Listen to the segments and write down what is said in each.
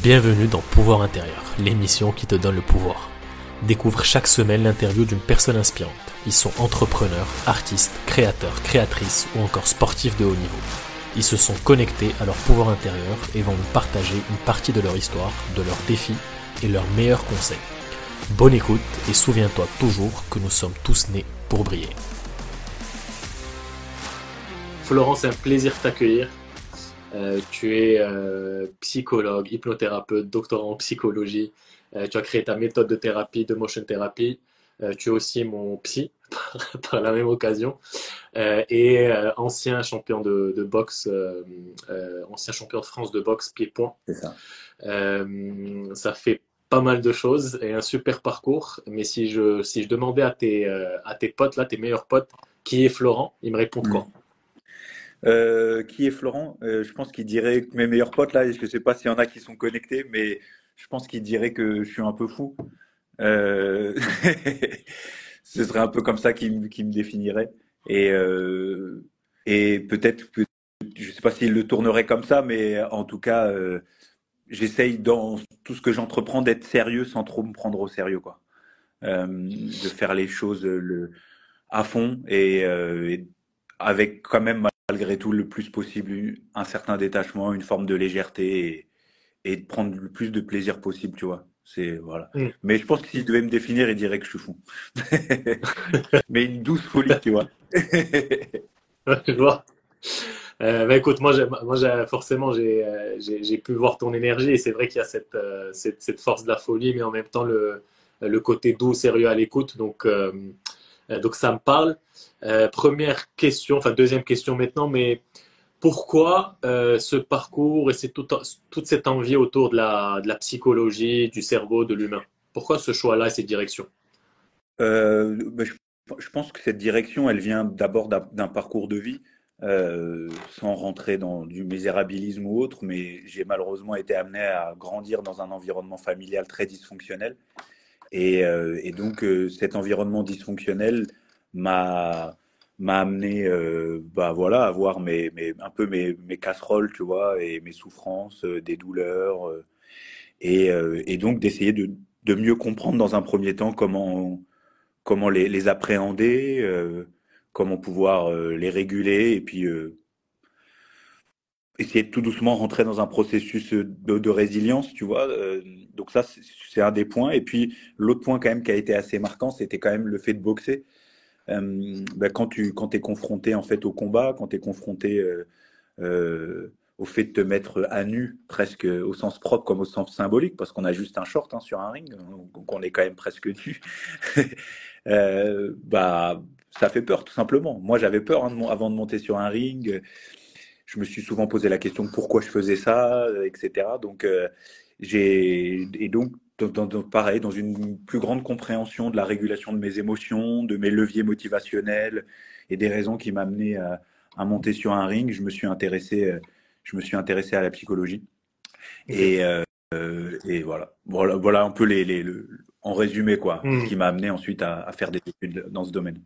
Bienvenue dans Pouvoir intérieur, l'émission qui te donne le pouvoir. Découvre chaque semaine l'interview d'une personne inspirante. Ils sont entrepreneurs, artistes, créateurs, créatrices ou encore sportifs de haut niveau. Ils se sont connectés à leur pouvoir intérieur et vont nous partager une partie de leur histoire, de leurs défis et leurs meilleurs conseils. Bonne écoute et souviens-toi toujours que nous sommes tous nés pour briller. Florence, c'est un plaisir de t'accueillir. Euh, tu es euh, psychologue, hypnothérapeute, doctorant en psychologie. Euh, tu as créé ta méthode de thérapie, de motion therapy. tu es aussi mon psy par, la même occasion. et ancien champion de, de boxe, ancien champion de France de boxe pied-point. Ça. ça fait pas mal de choses et un super parcours. Mais si je, si je demandais à tes, à tes potes, là, tes meilleurs potes, qui est Florent, ils me répondent quoi? Euh, qui est Florent? Euh, Je pense qu'il dirait que mes meilleurs potes, là, je ne sais pas s'il y en a qui sont connectés, mais je pense qu'il dirait que je suis un peu fou. Euh... Ce serait un peu comme ça qu'il me définirait. Et, peut-être que, je ne sais pas s'il le tournerait comme ça, mais en tout cas, j'essaye dans tout ce que j'entreprends d'être sérieux sans trop me prendre au sérieux, quoi. de faire les choses à fond et, et avec quand même malgré tout le plus possible un certain détachement, une forme de légèreté et, de prendre le plus de plaisir possible, tu vois. C'est voilà. Mais je pense que s'il devait me définir, il dirait que je suis fou. Mais une douce folie, tu vois. je vois. Euh, bah, écoute, moi, moi forcément, euh, j'ai pu voir ton énergie et c'est vrai qu'il y a cette, euh, cette, cette, force de la folie, mais en même temps le, le côté doux, sérieux à l'écoute. Donc, euh, donc ça me parle. Euh, première question, enfin deuxième question maintenant, mais pourquoi euh, ce parcours et tout, toute cette envie autour de la, de la, psychologie, du cerveau, de l'humain? Pourquoi ce choix-là et cette direction? Ben, je, pense que cette direction, elle vient d'abord d'un parcours de vie, sans rentrer dans du misérabilisme ou autre, mais j'ai malheureusement été amené à grandir dans un environnement familial très dysfonctionnel. Et, euh, et donc, euh, cet environnement dysfonctionnel m'a m'a amené euh, bah voilà à voir mes, mes un peu mes, mes, casseroles tu vois et mes souffrances des douleurs et, et, donc d'essayer de, de, mieux comprendre dans un premier temps comment comment les, les appréhender comment pouvoir les réguler et puis essayer de tout doucement rentrer dans un processus de, de résilience, tu vois. Euh, donc ça, c'est un des points. Et puis l'autre point quand même qui a été assez marquant, c'était quand même le fait de boxer. Euh, ben, quand tu quand es confronté en fait au combat, quand tu es confronté euh, euh, au fait de te mettre à nu, presque au sens propre comme au sens symbolique, parce qu'on a juste un short hein, sur un ring, donc on est quand même presque nu. bah, ça fait peur tout simplement. Moi, j'avais peur hein, avant de monter sur un ring je me suis souvent posé la question de pourquoi je faisais ça, euh, etc. Donc, euh, j'ai et donc dans, pareil, dans une plus grande compréhension de la régulation de mes émotions, de mes leviers motivationnels et des raisons qui m'amenaient à, à, monter sur un ring, je me suis intéressé, euh, je me suis intéressé à la psychologie. Et, et voilà. voilà, voilà un peu les, les en résumé quoi, ce hmm. qui m'a amené ensuite à, à, faire des études dans ce domaine.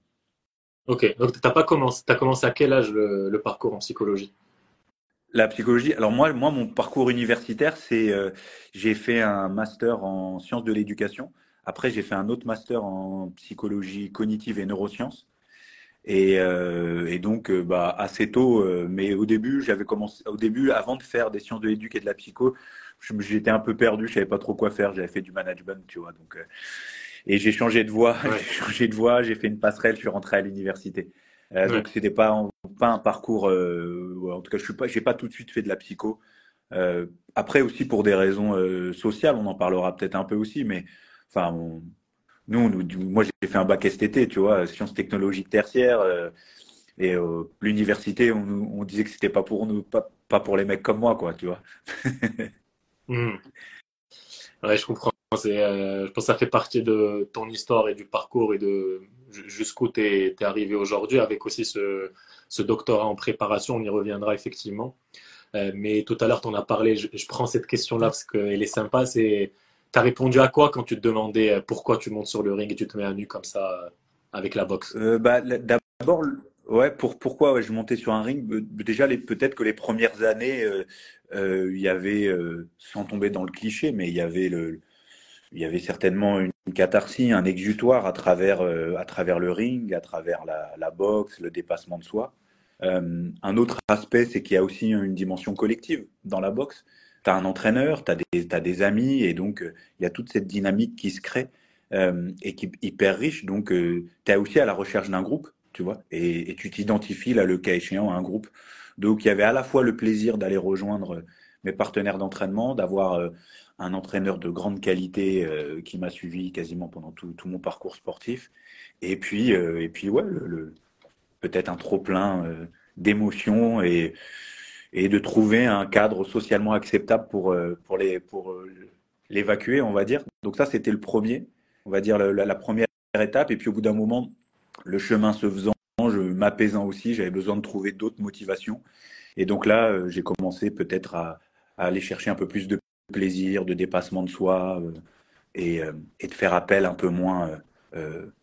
Ok, donc tu as pas commencé, as commencé à quel âge le parcours en psychologie? La psychologie. Alors moi, moi, mon parcours universitaire, c'est euh, j'ai fait un master en sciences de l'éducation. Après, j'ai fait un autre master en psychologie cognitive et neurosciences. Et, euh, et donc, euh, bah, assez tôt. mais au début, j'avais commencé. Au début, avant de faire des sciences de l'éducation et de la psycho, j'étais un peu perdu. Je savais pas trop quoi faire. J'avais fait du management, tu vois. Donc, et j'ai changé de voie. j'ai changé de voie. J'ai fait une passerelle. Je suis rentré à l'université. Euh, Donc c'était pas pas un parcours. Euh, en tout cas, je suis pas, j'ai pas tout de suite fait de la psycho. Euh, après aussi pour des raisons sociales, on en parlera peut-être un peu aussi, mais enfin, nous, nous, moi j'ai fait un bac STT, tu vois, sciences technologiques tertiaires. Et l'université, on, on, disait que c'était pas pour nous, pas, pas pour les mecs comme moi, quoi, tu vois. mmh. Ouais, je comprends. Je pense que ça fait partie de ton histoire et du parcours et de jusqu'où tu es, arrivé aujourd'hui, avec aussi ce, doctorat en préparation, on y reviendra effectivement. Euh, mais tout à l'heure, tu en as parlé, je, prends cette question-là parce qu'elle est sympa, c'est tu as répondu à quoi quand tu te demandais euh, pourquoi tu montes sur le ring et tu te mets à nu comme ça euh, avec la boxe? Bah, D'abord, Ouais, pour, pourquoi je montais sur un ring? Déjà, peut-être que les premières années, il y avait, sans tomber dans le cliché, mais il y avait le, il y avait certainement une catharsis, un exutoire à travers, à travers le ring, à travers la, la boxe, le dépassement de soi. Euh, un autre aspect, c'est qu'il y a aussi une dimension collective dans la boxe. Tu as un entraîneur, tu as, des amis, et donc euh, il y a toute cette dynamique qui se crée euh, et qui est hyper riche. Donc tu es aussi à la recherche d'un groupe, tu vois, et, tu t'identifies là, le cas échéant, à un groupe. Donc il y avait à la fois le plaisir d'aller rejoindre mes partenaires d'entraînement, d'avoir un entraîneur de grande qualité qui m'a suivi quasiment pendant tout, mon parcours sportif. Et puis, et puis ouais, le, peut-être un trop-plein euh, d'émotions et, et de trouver un cadre socialement acceptable pour, euh, pour les pour euh, l'évacuer, on va dire. Donc ça, c'était le premier, on va dire la, première étape. Et puis au bout d'un moment, le chemin se faisant, je m'apaisant aussi, j'avais besoin de trouver d'autres motivations. Et donc là, j'ai commencé peut-être à, aller chercher un peu plus de plaisir, de dépassement de soi et, et, de faire appel un peu moins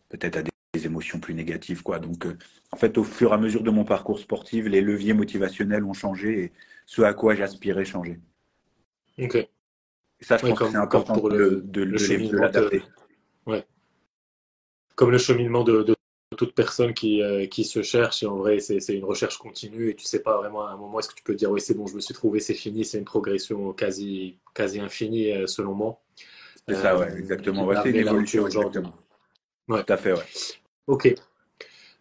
peut-être à des émotions plus négatives. Quoi. Donc, euh, en fait, au fur et à mesure de mon parcours sportif, les leviers motivationnels ont changé et ce à quoi j'aspirais changer. Ok. Et ça, je pense que c'est important pour le, de, de, l'adapter. Ouais. Comme le cheminement de, toute personne qui, euh, qui se cherche, et en vrai, c'est une recherche continue et tu sais pas vraiment à un moment est-ce que tu peux dire oui, c'est bon, je me suis trouvé, c'est fini, c'est une progression quasi, quasi infinie euh, selon moi. C'est ça, ouais, exactement. c'est une évolution, exactement. Ouais. Tout à fait, ouais. Ok.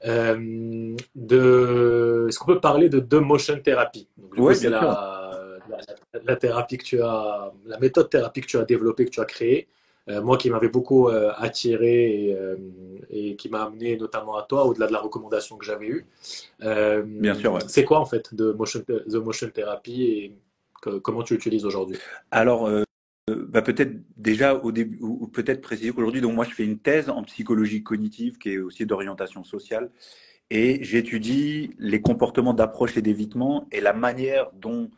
Euh, de... Est-ce qu'on peut parler de, de motion thérapie Oui, c'est la, la, thérapie que tu as, la méthode thérapie que tu as développée, que tu as créée. Euh, moi, qui m'avait beaucoup euh, attiré et, qui m'a amené notamment à toi, au-delà de la recommandation que j'avais eue. Bien sûr. Ouais. C'est quoi en fait de motion, the motion therapy et comment tu l'utilises aujourd'hui? Alors, bah peut-être déjà au début, ou peut-être préciser qu'aujourd'hui, donc moi je fais une thèse en psychologie cognitive qui est aussi d'orientation sociale et j'étudie les comportements d'approche et d'évitement et la manière dont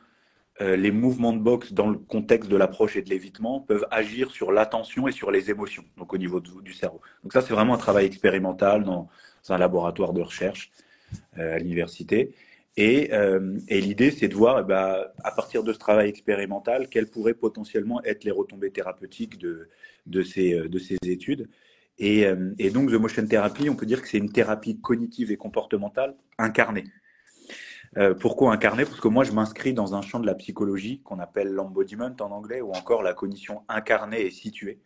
euh, les mouvements de boxe dans le contexte de l'approche et de l'évitement peuvent agir sur l'attention et sur les émotions, donc au niveau du cerveau. Donc ça c'est vraiment un travail expérimental dans, un laboratoire de recherche euh, à l'université. Euh, et, l'idée, c'est de voir, eh ben, à partir de ce travail expérimental, quelles pourraient potentiellement être les retombées thérapeutiques de, de, ces, euh, de ces études. Et, euh, et, donc, The Motion Therapy, on peut dire que c'est une thérapie cognitive et comportementale incarnée. Pourquoi incarnée Parce que moi, je m'inscris dans un champ de la psychologie qu'on appelle l'embodiment en anglais, ou encore la cognition incarnée et située.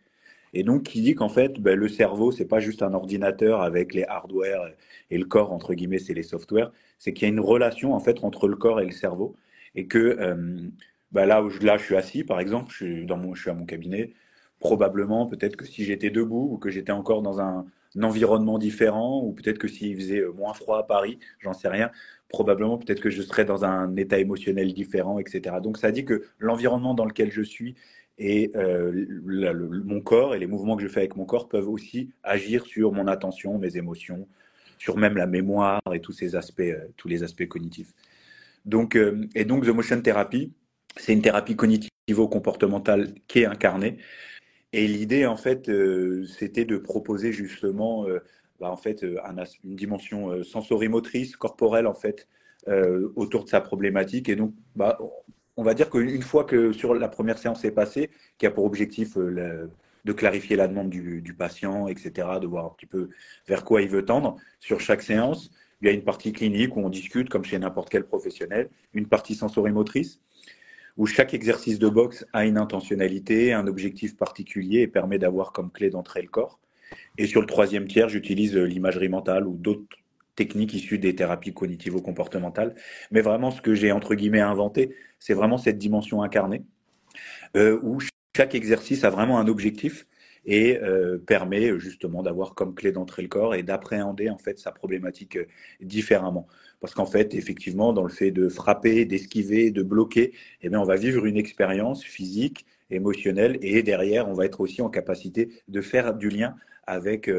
Et donc, qui dit qu'en fait, ben, le cerveau, c'est pas juste un ordinateur avec les hardware et le corps, entre guillemets, c'est les softwares. C'est qu'il y a une relation, en fait, entre le corps et le cerveau. Et que euh, ben, là où je, là, je suis assis, par exemple, je suis, dans mon, je suis à mon cabinet, probablement, peut-être que si j'étais debout ou que j'étais encore dans un, environnement différent, ou peut-être que s'il faisait moins froid à Paris, j'en sais rien, probablement peut-être que je serais dans un état émotionnel différent, etc. Donc ça dit que l'environnement dans lequel je suis et euh, mon corps et les mouvements que je fais avec mon corps peuvent aussi agir sur mon attention, mes émotions, sur même la mémoire et tous ces aspects, euh, tous les aspects cognitifs. Donc, euh, et donc, The Motion Therapy, c'est une thérapie cognitivo-comportementale qui est incarnée. Et l'idée, en fait, c'était de proposer justement, bah, en fait, une dimension sensorimotrice, corporelle, en fait, autour de sa problématique. Et donc, bah, on va dire qu'une fois que sur la première séance est passée, qui a pour objectif euh, de clarifier la demande du, patient, etc., de voir un petit peu vers quoi il veut tendre, sur chaque séance, il y a une partie clinique où on discute, comme chez n'importe quel professionnel, une partie sensorimotrice, où chaque exercice de boxe a une intentionnalité, un objectif particulier et permet d'avoir comme clé d'entrée le corps. Et sur le troisième tiers, j'utilise euh, l'imagerie mentale ou d'autres techniques issues des thérapies cognitivo-comportementales. Mais vraiment, ce que j'ai entre guillemets inventé, c'est vraiment cette dimension incarnée, euh, où chaque exercice a vraiment un objectif et euh, permet justement d'avoir comme clé d'entrée le corps et d'appréhender en fait sa problématique différemment. Parce qu'en fait, effectivement, dans le fait de frapper, d'esquiver, de bloquer, eh bien, on va vivre une expérience physique, émotionnelle, et derrière, on va être aussi en capacité de faire du lien avec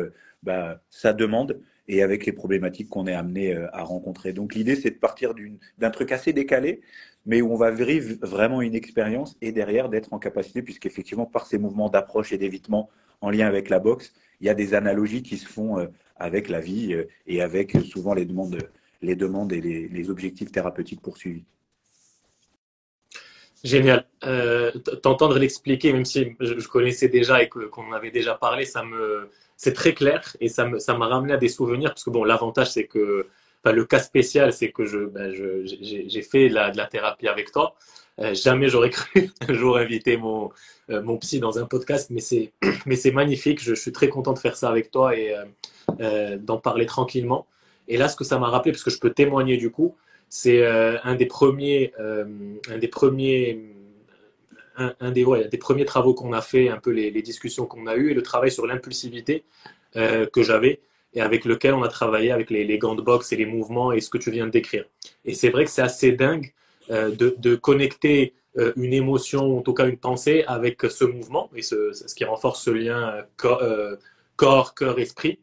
bah, sa demande et avec les problématiques qu'on est amené euh, à rencontrer. Donc l'idée, c'est de partir d'un truc assez décalé, mais où on va vivre vraiment une expérience et derrière d'être en capacité, puisqu'effectivement, par ces mouvements d'approche et d'évitement en lien avec la boxe, il y a des analogies qui se font euh, avec la vie euh, et avec souvent les demandes, les demandes et les, objectifs thérapeutiques poursuivis. Génial. Euh, T'entendre l'expliquer, même si je, connaissais déjà et qu'on avait déjà parlé, ça me, c'est très clair et ça ça m'a ramené à des souvenirs parce que bon, l'avantage c'est que, le cas spécial c'est que je, ben, j'ai fait la, de la thérapie avec toi. Euh, jamais j'aurais cru un jour inviter mon, euh, mon psy dans un podcast, mais c'est, mais c'est magnifique. Je, suis très content de faire ça avec toi et d'en parler tranquillement. Et là, ce que ça m'a rappelé, parce que je peux témoigner du coup, c'est un des premiers, un des premiers, un, des, des premiers travaux qu'on a fait, un peu les, discussions qu'on a eues et le travail sur l'impulsivité que j'avais et avec lequel on a travaillé avec les, les, gants de boxe et les mouvements et ce que tu viens de décrire. Et c'est vrai que c'est assez dingue euh, de, connecter euh, une émotion, en tout cas une pensée, avec ce mouvement, et ce, ce qui renforce ce lien euh, corps, cœur, esprit.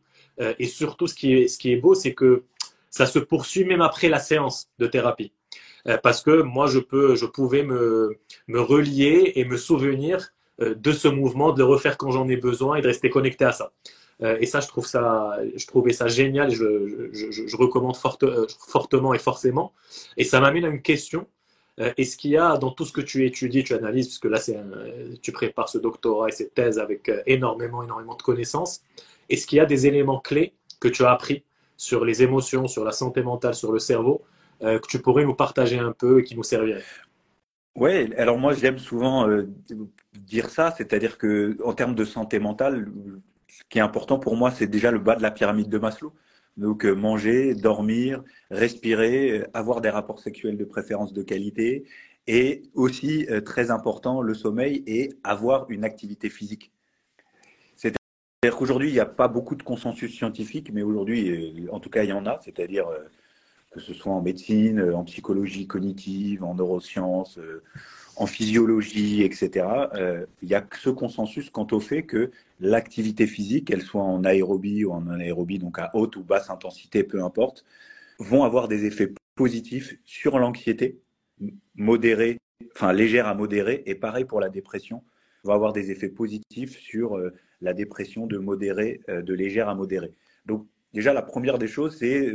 Et surtout, ce qui est, beau, c'est que ça se poursuit même après la séance de thérapie. parce que moi, je, peux, je pouvais me, me relier et me souvenir de ce mouvement, de le refaire quand j'en ai besoin et de rester connecté à ça. et ça, je trouve ça, je trouvais ça génial. Je, je, recommande fortement et forcément. Et ça m'amène à une question euh, est-ce qu'il y a dans tout ce que tu étudies, tu analyses, puisque là, c'est tu prépares ce doctorat et cette thèse avec euh, énormément, énormément de connaissances, est-ce qu'il y a des éléments clés que tu as appris sur les émotions, sur la santé mentale, sur le cerveau, euh, que tu pourrais nous partager un peu et qui nous serviraient? Oui, alors moi, j'aime souvent dire ça, c'est-à-dire que en termes de santé mentale, ce qui est important pour moi, c'est déjà le bas de la pyramide de Maslow. Donc euh, manger, dormir, respirer, euh, avoir des rapports sexuels de préférence de qualité et aussi euh, très important le sommeil et avoir une activité physique. C'est-à-dire qu'aujourd'hui il n'y a pas beaucoup de consensus scientifique, mais aujourd'hui en tout cas il y en a, c'est-à-dire que ce soit en médecine, en psychologie cognitive, en neurosciences, en physiologie, etc., euh, il y a ce consensus quant au fait que l'activité physique, qu'elle soit en aérobie ou en anaérobie, donc à haute ou basse intensité, peu importe, vont avoir des effets positifs sur l'anxiété, modérée, enfin légère à modérée, et pareil pour la dépression, va avoir des effets positifs sur euh, la dépression de modérée, euh, de légère à modérée. Donc déjà la première des choses, c'est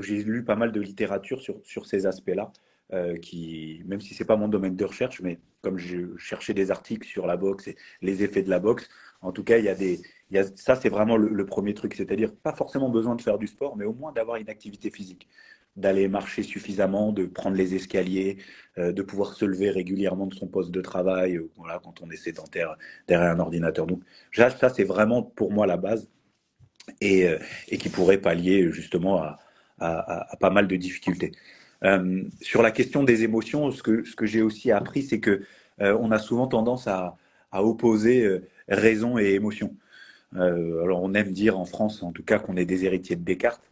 j'ai lu pas mal de littérature sur, sur ces aspects-là. Euh, qui, même si c'est pas mon domaine de recherche, mais comme je cherchais des articles sur la boxe et les effets de la boxe, en tout cas, il y a des, ça c'est vraiment le, premier truc, c'est-à-dire pas forcément besoin de faire du sport, mais au moins d'avoir une activité physique, d'aller marcher suffisamment, de prendre les escaliers, euh, de pouvoir se lever régulièrement de son poste de travail, euh, voilà, quand on est sédentaire derrière un ordinateur. Donc ça, c'est vraiment pour moi la base et, et qui pourrait pallier justement à, pas mal de difficultés. Euh, sur la question des émotions, ce que, ce que j'ai aussi appris, c'est que euh, on a souvent tendance à, opposer euh, raison et émotion. alors on aime dire en France, en tout cas, qu'on est des héritiers de Descartes.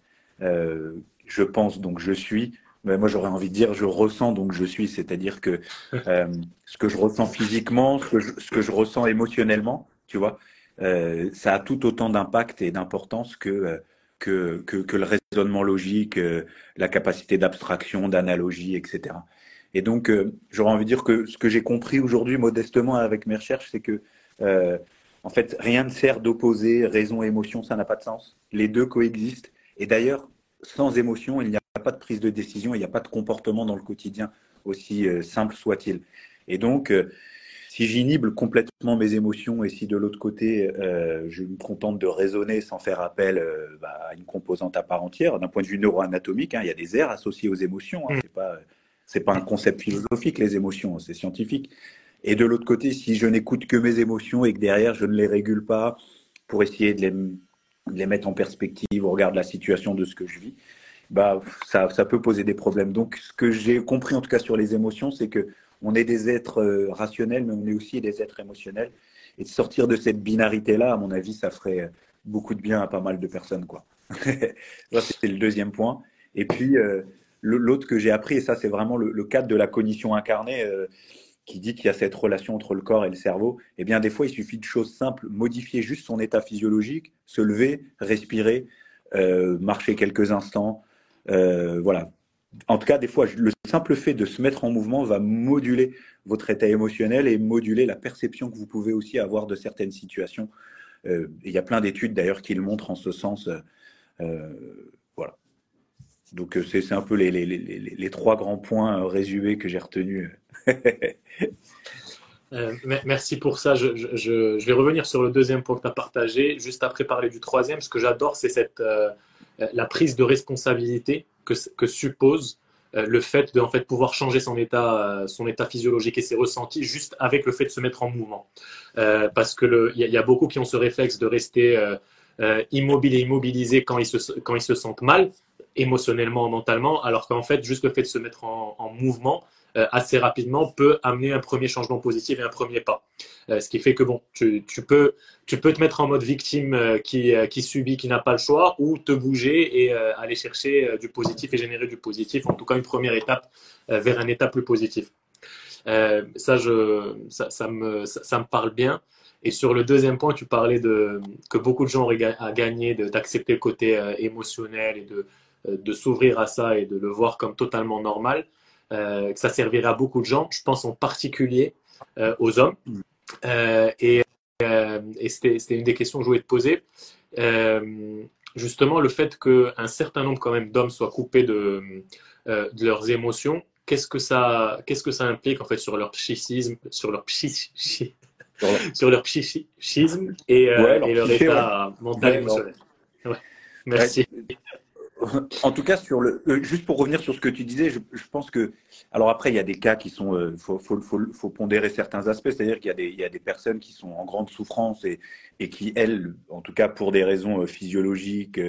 Je pense donc je suis. Mais moi, j'aurais envie de dire, je ressens donc je suis, c'est-à-dire que ce que je ressens physiquement, ce que je, ce que je ressens émotionnellement, tu vois, ça a tout autant d'impact et d'importance que que, que, le raisonnement logique, euh, la capacité d'abstraction, d'analogie, etc. Et donc, euh, j'aurais envie de dire que ce que j'ai compris aujourd'hui modestement avec mes recherches, c'est que, euh, en fait, rien ne sert d'opposer raison et émotion, ça n'a pas de sens. Les deux coexistent. Et d'ailleurs, sans émotion, il n'y a pas de prise de décision, il n'y a pas de comportement dans le quotidien, aussi simple soit-il. Et donc, si j'inhibe complètement mes émotions et si de l'autre côté, euh, je me contente de raisonner sans faire appel euh, bah, à une composante à part entière, d'un point de vue neuroanatomique, hein, il y a des aires associées aux émotions. Hein, mm. c'est pas c'est pas un concept philosophique les émotions, c'est scientifique. Et de l'autre côté, si je n'écoute que mes émotions et que derrière je ne les régule pas pour essayer de les, de les mettre en perspective au regard de la situation de ce que je vis, bah ça, ça peut poser des problèmes. Donc ce que j'ai compris en tout cas sur les émotions, c'est que on est des êtres euh, rationnels, mais on est aussi des êtres émotionnels. Et de sortir de cette binarité-là, à mon avis, ça ferait beaucoup de bien à pas mal de personnes. Quoi. c'était le deuxième point. Et puis, euh, l'autre que j'ai appris, et ça, c'est vraiment le, cadre de la cognition incarnée, euh, qui dit qu'il y a cette relation entre le corps et le cerveau. Eh bien, des fois, il suffit de choses simples, modifier juste son état physiologique, se lever, respirer, marcher quelques instants, voilà, en tout cas, des fois, le simple fait de se mettre en mouvement va moduler votre état émotionnel et moduler la perception que vous pouvez aussi avoir de certaines situations. Euh, il y a plein d'études d'ailleurs qui le montrent en ce sens. Euh, voilà. Donc c'est un peu les, trois grands points résumés que j'ai retenus. merci pour ça. Je, vais revenir sur le deuxième point que tu as partagé, juste après parler du troisième. Ce que j'adore, c'est la prise de responsabilité que, suppose euh, le fait de en fait, pouvoir changer son état, euh, son état physiologique et ses ressentis juste avec le fait de se mettre en mouvement. Euh, parce qu'il y, y, a beaucoup qui ont ce réflexe de rester euh, immobile et immobilisé quand ils, se, quand ils se sentent mal, émotionnellement, mentalement, alors qu'en fait, juste le fait de se mettre en, en mouvement, euh, assez rapidement peut amener un premier changement positif et un premier pas. Euh, ce qui fait que bon, tu, peux, tu peux te mettre en mode victime euh, qui, qui subit, qui n'a pas le choix, ou te bouger et aller chercher du positif et générer du positif. En tout cas, une première étape vers un état plus positif. ça, ça, me, ça, me parle bien. Et sur le deuxième point, tu parlais de que beaucoup de gens auraient à gagner d'accepter le côté émotionnel et de, de s'ouvrir à ça et de le voir comme totalement normal. Euh, que ça servirait à beaucoup de gens. Je pense en particulier euh, aux hommes. Euh, et, et c'était une des questions que je voulais te poser. justement, le fait qu'un certain nombre quand même d'hommes soient coupés de, de leurs émotions, qu'est-ce que ça, qu'est-ce que ça implique en fait sur leur psychisme, sur leur psychisme, sur leur psychisme et, et leur état mental et émotionnel? Ouais. Merci en tout cas, sur le, euh, juste pour revenir sur ce que tu disais, je, pense que, alors après, il y a des cas qui sont, il euh, faut, faut, faut, pondérer certains aspects, c'est-à-dire qu'il y, y a des personnes qui sont en grande souffrance et, et qui, elles, en tout cas pour des raisons euh, physiologiques,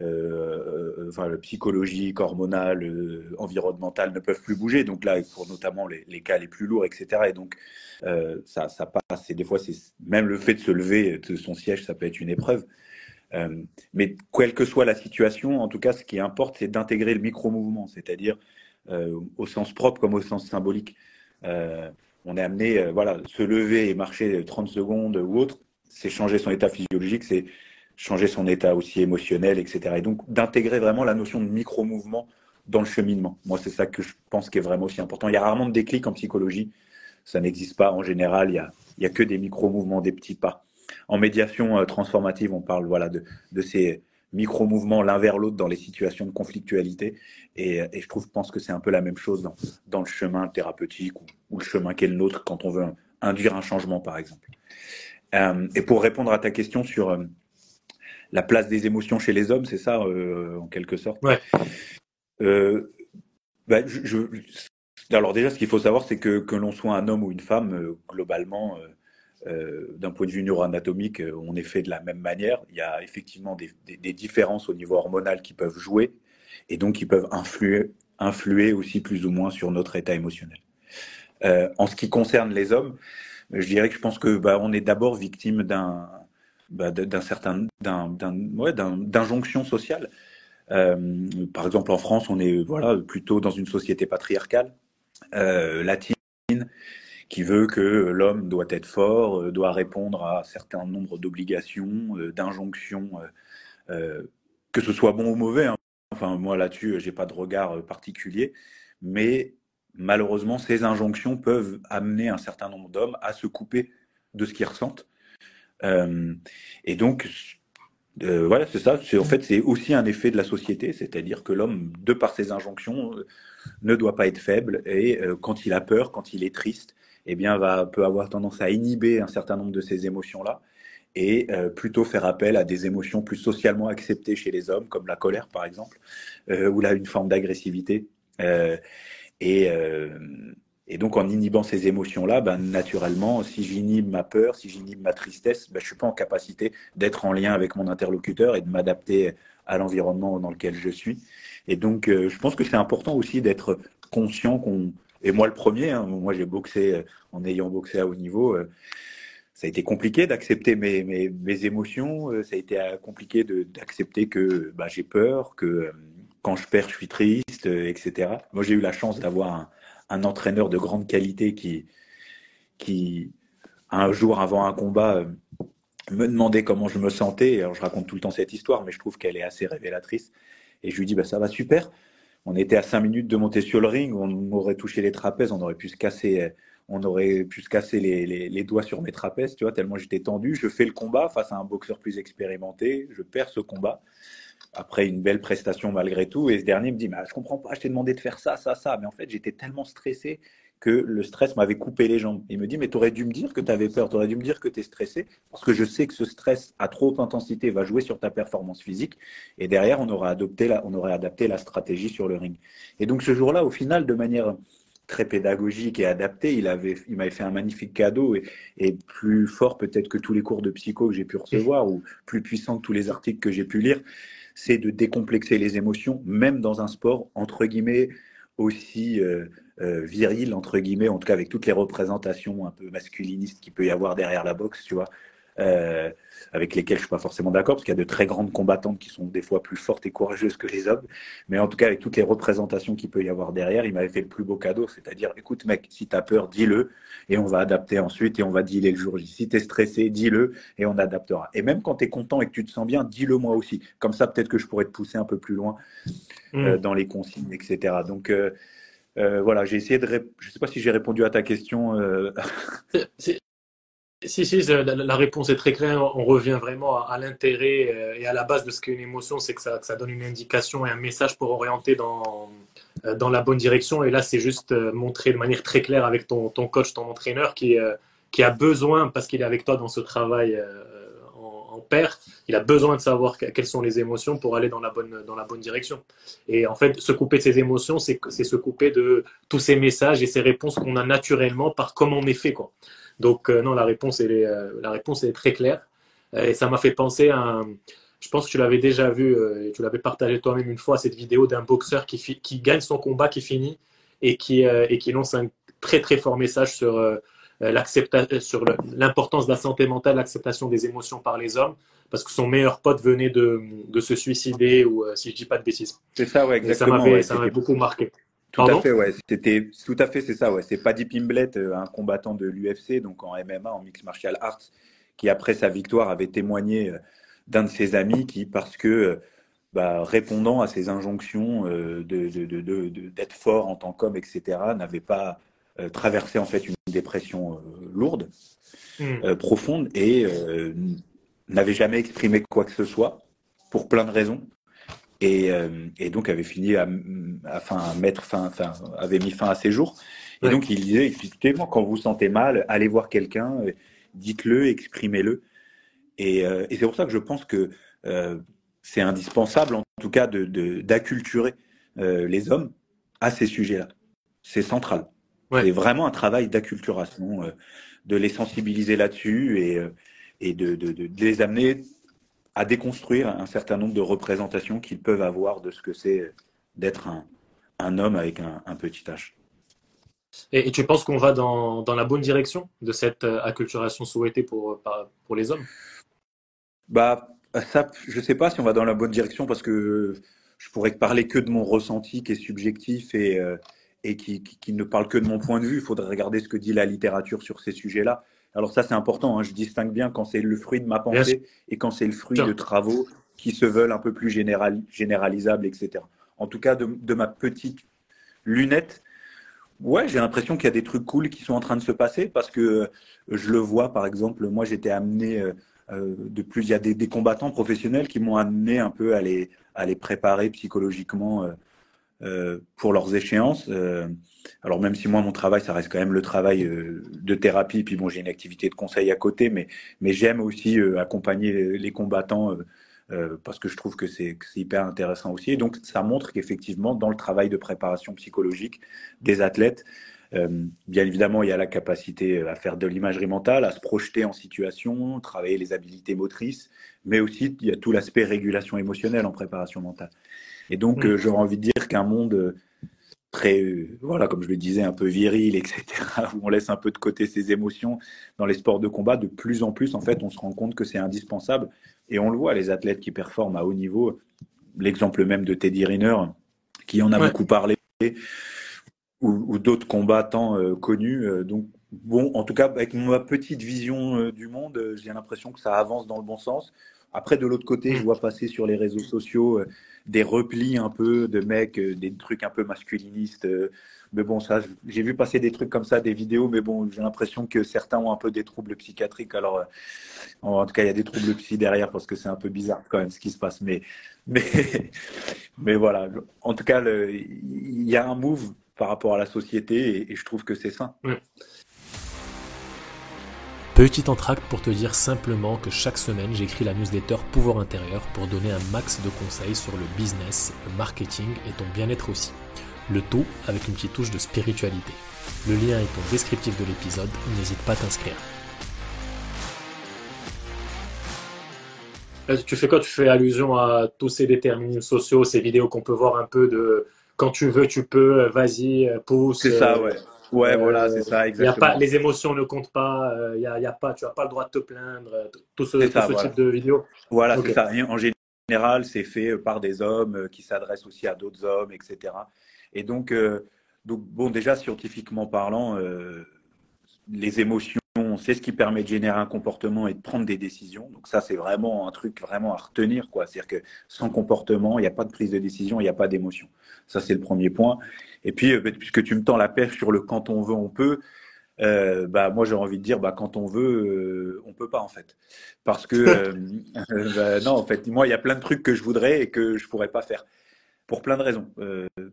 euh, enfin, psychologiques, hormonales, environnementales, ne peuvent plus bouger. Donc là, pour notamment les, les cas les plus lourds, etc. Et donc, ça, ça passe. Et des fois, c'est même le fait de se lever de son siège, ça peut être une épreuve. Euh, mais quelle que soit la situation, en tout cas, ce qui importe, c'est d'intégrer le micro-mouvement, c'est-à-dire euh, au sens propre comme au sens symbolique. Euh, on est amené, voilà, se lever et marcher 30 secondes ou autre, c'est changer son état physiologique, c'est changer son état aussi émotionnel, etc. Et donc d'intégrer vraiment la notion de micro-mouvement dans le cheminement. Moi, c'est ça que je pense qui est vraiment aussi important. Il y a rarement de déclic en psychologie. Ça n'existe pas en général. Il y a, il y a que des micro-mouvements, des petits pas en médiation euh, transformative, on parle voilà, de, ces micro-mouvements l'un vers l'autre dans les situations de conflictualité. Et, je trouve, pense que c'est un peu la même chose dans, le chemin thérapeutique ou, le chemin qu'est le nôtre quand on veut induire un changement, par exemple. Euh, et pour répondre à ta question sur euh, la place des émotions chez les hommes, c'est ça, en quelque sorte? Ouais. Bah, alors déjà, ce qu'il faut savoir, c'est que que l'on soit un homme ou une femme, globalement, euh, d'un point de vue neuroanatomique, euh, on est fait de la même manière. Il y a effectivement des, différences au niveau hormonal qui peuvent jouer et donc qui peuvent influer, aussi plus ou moins sur notre état émotionnel. Euh, en ce qui concerne les hommes, je dirais que je pense que bah, on est d'abord victime d'un bah, certain d'injonction sociale. Par exemple, en France, on est voilà plutôt dans une société patriarcale latine qui veut que l'homme doit être fort, euh, doit répondre à un certain nombre d'obligations, euh, d'injonctions, euh, que ce soit bon ou mauvais. Hein. Enfin, moi là-dessus, j'ai pas de regard particulier, mais malheureusement, ces injonctions peuvent amener un certain nombre d'hommes à se couper de ce qu'ils ressentent. et donc, voilà, c'est ça. En fait, c'est aussi un effet de la société, c'est-à-dire que l'homme, de par ses injonctions, ne doit pas être faible et quand il a peur, quand il est triste, eh bien, va, peut avoir tendance à inhiber un certain nombre de ces émotions-là et euh, plutôt faire appel à des émotions plus socialement acceptées chez les hommes, comme la colère par exemple, euh, ou là une forme d'agressivité. Euh, et, donc en inhibant ces émotions-là, ben, naturellement, si j'inhibe ma peur, si j'inhibe ma tristesse, ben, je suis pas en capacité d'être en lien avec mon interlocuteur et de m'adapter à l'environnement dans lequel je suis. Et donc, je pense que c'est important aussi d'être conscient qu'on et moi le premier, hein, moi j'ai boxé euh, en ayant boxé à haut niveau. Euh, ça a été compliqué d'accepter mes, mes, émotions, euh, ça a été compliqué d'accepter que bah, j'ai peur, que quand je perds, je suis triste, etc. Moi j'ai eu la chance d'avoir un, un, entraîneur de grande qualité qui, qui, un jour avant un combat, me demandait comment je me sentais. Alors je raconte tout le temps cette histoire, mais je trouve qu'elle est assez révélatrice. Et je lui dis, bah, ça va super on était à 5 minutes de monter sur le ring, on aurait touché les trapèzes, on aurait pu se casser, on aurait pu se casser les, doigts sur mes trapèzes, tu vois, tellement j'étais tendu. Je fais le combat face à un boxeur plus expérimenté, je perds ce combat. après une belle prestation malgré tout. Et ce dernier me dit, bah, je comprends pas, je t'ai demandé de faire ça, ça, ça. Mais en fait, j'étais tellement stressé que le stress m'avait coupé les jambes. Il me dit, mais tu aurais dû me dire que tu avais peur, tu aurais dû me dire que tu es stressé, parce que je sais que ce stress à trop haute intensité va jouer sur ta performance physique. Et derrière, on aurait, adopté la, on aurait adapté la stratégie sur le ring. Et donc ce jour-là, au final, de manière très pédagogique et adaptée, il avait, il m'avait fait un magnifique cadeau et, et plus fort peut-être que tous les cours de psycho que j'ai pu recevoir ou plus puissant que tous les articles que j'ai pu lire c'est de décomplexer les émotions, même dans un sport, entre guillemets, aussi euh, euh, viril, entre guillemets, en tout cas avec toutes les représentations un peu masculinistes qu'il peut y avoir derrière la boxe, tu vois. Euh, avec lesquels je suis pas forcément d'accord, parce qu'il y a de très grandes combattantes qui sont des fois plus fortes et courageuses que les hommes. Mais en tout cas, avec toutes les représentations qu'il peut y avoir derrière, il m'avait fait le plus beau cadeau, c'est-à-dire, écoute mec, si tu as peur, dis-le, et on va adapter ensuite, et on va dealer le jour J. Si tu es stressé, dis-le, et on adaptera. Et même quand tu es content et que tu te sens bien, dis-le moi aussi. Comme ça, peut-être que je pourrais te pousser un peu plus loin euh, mm. dans les consignes, etc. Donc, euh, euh, voilà, j'ai essayé de. Je ne sais pas si j'ai répondu à ta question. Si, si, la, réponse est très claire. On revient vraiment à, l'intérêt euh, et à la base de ce qu'est une émotion, c'est que ça, ça, donne une indication et un message pour orienter dans, euh, dans la bonne direction. Et là, c'est juste euh, montrer de manière très claire avec ton, ton coach, ton entraîneur qui, qui a besoin, parce qu'il est avec toi dans ce travail en, en il a besoin de savoir quelles sont les émotions pour aller dans la bonne, dans la bonne direction. Et en fait, se couper de ses émotions, c'est se couper de tous ces messages et ces réponses qu'on a naturellement par comment on est fait. Quoi. Donc euh, non, la réponse, elle est, euh, la réponse est très claire. Euh, et ça m'a fait penser à un, je pense que tu l'avais déjà vu et tu l'avais partagé toi-même une fois, cette vidéo d'un boxeur qui, qui gagne son combat, qui finit et qui, et qui lance un très très fort message sur sur l'importance de la santé mentale, l'acceptation des émotions par les hommes, parce que son meilleur pote venait de, de se suicider, ou si je dis pas de bêtises. C'est ça, ouais, exactement. ça m'avait beaucoup marqué. Tout à fait, ouais. C'était tout à fait, c'est ça, ouais. C'est Paddy Pimblet, euh, un combattant de l'UFC, donc en MMA, en mixed martial arts, qui après sa victoire avait témoigné euh, d'un de ses amis qui, parce que euh, bah, répondant à ses injonctions de, de, de, d'être fort en tant qu'homme, etc., n'avait pas traversé en fait une dépression lourde, hmm. profonde, et n'avait jamais exprimé quoi que ce soit pour plein de raisons. Euh, et, donc avait fini à, à, mettre fin, avait mis fin à ses jours. Et donc il disait, effectivement, quand vous vous sentez mal, allez voir quelqu'un, euh, dites-le, exprimez-le. Et, euh, et c'est pour ça que je pense que c'est indispensable, en tout cas, d'acculturer de, les hommes à ces sujets-là. C'est central. C'est vraiment un travail d'acculturation, de les sensibiliser là-dessus et, et de, de, les amener à déconstruire un certain nombre de représentations qu'ils peuvent avoir de ce que c'est d'être un, un, homme avec un, un petit H. Et, tu penses qu'on va dans, dans, la bonne direction de cette euh, acculturation souhaitée pour, pour les hommes? Bah, ça, Je ne sais pas si on va dans la bonne direction parce que je pourrais parler que de mon ressenti qui est subjectif et, euh, et qui, qui, qui, ne parle que de mon point de vue. Il faudrait regarder ce que dit la littérature sur ces sujets-là. Alors ça, c'est important. Hein. Je distingue bien quand c'est le fruit de ma pensée et quand c'est le fruit de travaux qui se veulent un peu plus général, généralisables, etc. En tout cas, de, ma petite lunette, ouais, j'ai l'impression qu'il y a des trucs cool qui sont en train de se passer parce que euh, je le vois, par exemple, moi j'étais amené euh, euh, de plus, il y a des, combattants professionnels qui m'ont amené un peu à les, à les préparer psychologiquement euh, pour leurs échéances. Euh, alors même si moi mon travail ça reste quand même le travail euh, de thérapie, puis bon j'ai une activité de conseil à côté, mais mais j'aime aussi accompagner les combattants parce que je trouve que c'est hyper intéressant aussi. Et donc ça montre qu'effectivement dans le travail de préparation psychologique des athlètes, bien évidemment, il y a la capacité à faire de l'imagerie mentale, à se projeter en situation, travailler les habiletés motrices, mais aussi il y a tout l'aspect régulation émotionnelle en préparation mentale. Et donc, mm. euh, j'aurais envie de dire qu'un monde euh, très, euh, voilà, comme je le disais, un peu viril, etc., où on laisse un peu de côté ses émotions dans les sports de combat, de plus en plus, en fait, on se rend compte que c'est indispensable. Et on le voit, les athlètes qui performent à haut niveau, l'exemple même de Teddy Riner, qui en a beaucoup parlé, ou, d'autres combattants connus. donc, bon, en tout cas, avec ma petite vision du monde, j'ai l'impression que ça avance dans le bon sens. Après, de l'autre côté, je mm. vois passer sur les réseaux sociaux euh, des replis un peu de mecs, euh, des trucs un peu masculinistes. Euh, mais bon, ça, j'ai vu passer des trucs comme ça, des vidéos, mais bon, j'ai l'impression que certains ont un peu des troubles psychiatriques. Alors, en tout cas, il y a des troubles psy derrière parce que c'est un peu bizarre quand même ce qui se passe. Mais, mais, mais voilà. En tout cas, il y a un move par rapport à la société et, je trouve que c'est sain. Petit entracte pour te dire simplement que chaque semaine j'écris la newsletter Pouvoir intérieur pour donner un max de conseils sur le business, le marketing et ton bien-être aussi. Le tout avec une petite touche de spiritualité. Le lien est au descriptif de l'épisode, n'hésite pas à t'inscrire. Euh, tu fais quoi? Tu fais allusion à tous ces déterminismes sociaux, ces vidéos qu'on peut voir un peu de quand tu veux, tu peux, vas-y, pousse. C'est ça, ouais. Ouais, voilà, c'est ça, exactement. Y a pas, les émotions ne comptent pas, il y a, y a, pas, tu n'as pas le droit de te plaindre, tout ce, type de vidéo. Voilà, c'est ça. En général, c'est fait par des hommes qui s'adressent aussi à d'autres hommes, etc. Et donc, donc, bon, déjà, scientifiquement parlant, les émotions, c'est ce qui permet de générer un comportement et de prendre des décisions. Donc ça, c'est vraiment un truc vraiment à retenir. quoi. C'est-à-dire que sans comportement, il n'y a pas de prise de décision, il n'y a pas d'émotion. Ça, c'est le premier point. Et puis, euh, puisque tu me tends la perche sur le quand on veut, on peut, euh, bah, moi, j'ai envie de dire, bah, quand on veut, euh, on peut pas, en fait. Parce que, bah, non, en fait, moi, il y a plein de trucs que je voudrais et que je pourrais pas faire. Pour plein de raisons.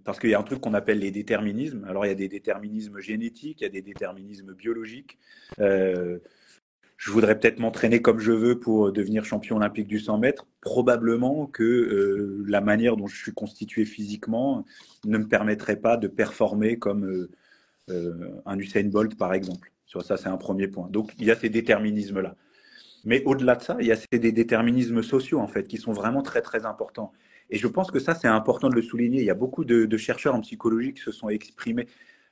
parce qu'il y a un truc qu'on appelle les déterminismes. Alors, il y a des déterminismes génétiques, il y a des déterminismes biologiques je voudrais peut-être m'entraîner comme je veux pour devenir champion olympique du 100 mètres. Probablement que euh, la manière dont je suis constitué physiquement ne me permettrait pas de performer comme euh, euh, un Usain Bolt, par exemple. Ça, c'est un premier point. Donc, il y a ces déterminismes-là. Mais au-delà de ça, il y a ces déterminismes sociaux, en fait, qui sont vraiment très, très importants. Et je pense que ça, c'est important de le souligner. Il y a beaucoup de chercheurs en psychologie qui se sont exprimés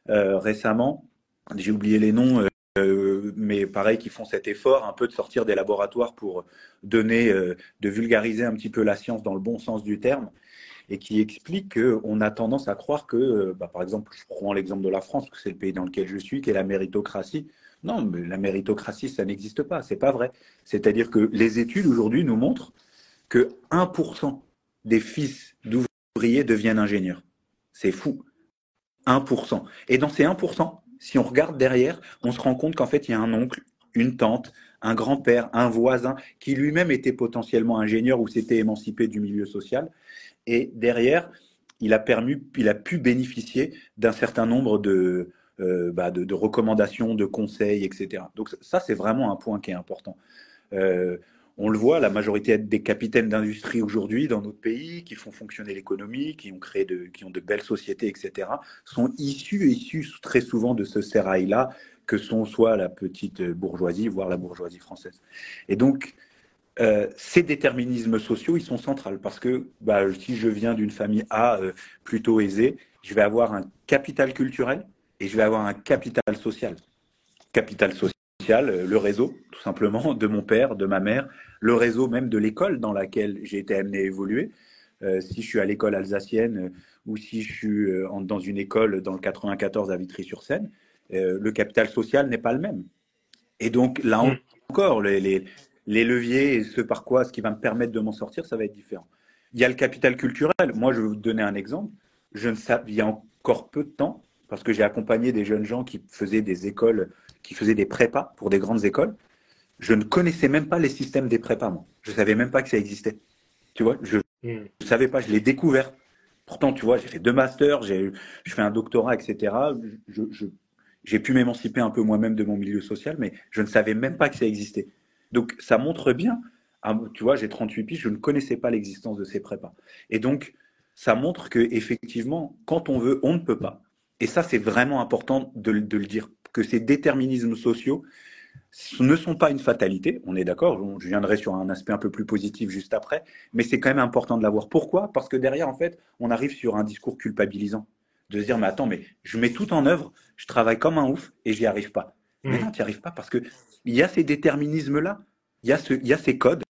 récemment. J'ai oublié les noms euh, mais pareil, qui font cet effort un peu de sortir des laboratoires pour donner, euh, de vulgariser un petit peu la science dans le bon sens du terme, et qui explique qu'on a tendance à croire que, euh, bah, par exemple, je prends l'exemple de la France, que c'est le pays dans lequel je suis, qui est la méritocratie. Non, mais la méritocratie, ça n'existe pas, c'est pas vrai. C'est-à-dire que les études aujourd'hui nous montrent que 1% des fils d'ouvriers deviennent ingénieurs. C'est fou. 1%. Et dans ces 1%, si on regarde derrière, on se rend compte qu'en fait, il y a un oncle, une tante, un grand-père, un voisin qui lui-même était potentiellement ingénieur ou s'était émancipé du milieu social. Et derrière, il a, permis, il a pu bénéficier d'un certain nombre de, euh, bah, recommandations, de conseils, etc. Donc ça, c'est vraiment un point qui est important. Euh, on le voit, la majorité des capitaines d'industrie aujourd'hui dans notre pays, qui font fonctionner l'économie, qui ont créé de, qui ont de belles sociétés, etc., sont issus, issus très souvent de ce sérail-là, que sont soit la petite bourgeoisie, voire la bourgeoisie française. Et donc, euh, ces déterminismes sociaux, ils sont centrales parce que bah, si je viens d'une famille A euh, plutôt aisée, je vais avoir un capital culturel et je vais avoir un capital social. Capital social euh, le réseau, tout simplement, de mon père, de ma mère, le réseau même de l'école dans laquelle j'ai été amené à évoluer. Euh, si je suis à l'école alsacienne euh, ou si je suis dans une école dans le 94 à Vitry-sur-Seine, le capital social n'est pas le même. Et donc là mm. encore, les, les, leviers et ce par quoi, ce qui va me permettre de m'en sortir, ça va être différent. Il y a le capital culturel. Moi, je vais vous donner un exemple. Je ne sais, il y a encore peu de temps, parce que j'ai accompagné des jeunes gens qui faisaient des écoles qui faisaient des prépas pour des grandes écoles. Je ne connaissais même pas les systèmes des prépas, moi. Je savais même pas que ça existait. Tu vois, je ne hmm. savais pas, je l'ai découvert. Pourtant, tu vois, j'ai fait deux masters, j'ai je fais un doctorat, etc. Je, j'ai pu m'émanciper un peu moi-même de mon milieu social, mais je ne savais même pas que ça existait. Donc, ça montre bien, tu vois, j'ai 38 piges, je ne connaissais pas l'existence de ces prépas. Et donc, ça montre que effectivement, quand on veut, on ne peut pas. Et ça, c'est vraiment important de, de, le dire que ces déterminismes sociaux ne sont pas une fatalité, on est d'accord, je viendrai sur un aspect un peu plus positif juste après, mais c'est quand même important de l'avoir. Pourquoi? Parce que derrière, en fait, on arrive sur un discours culpabilisant, de se dire, mais attends, mais je mets tout en œuvre, je travaille comme un ouf et j'y arrive pas. Mais mmh. non, tu n'y arrives pas parce que il y a ces déterminismes-là, il y, a ce, il y a ces codes,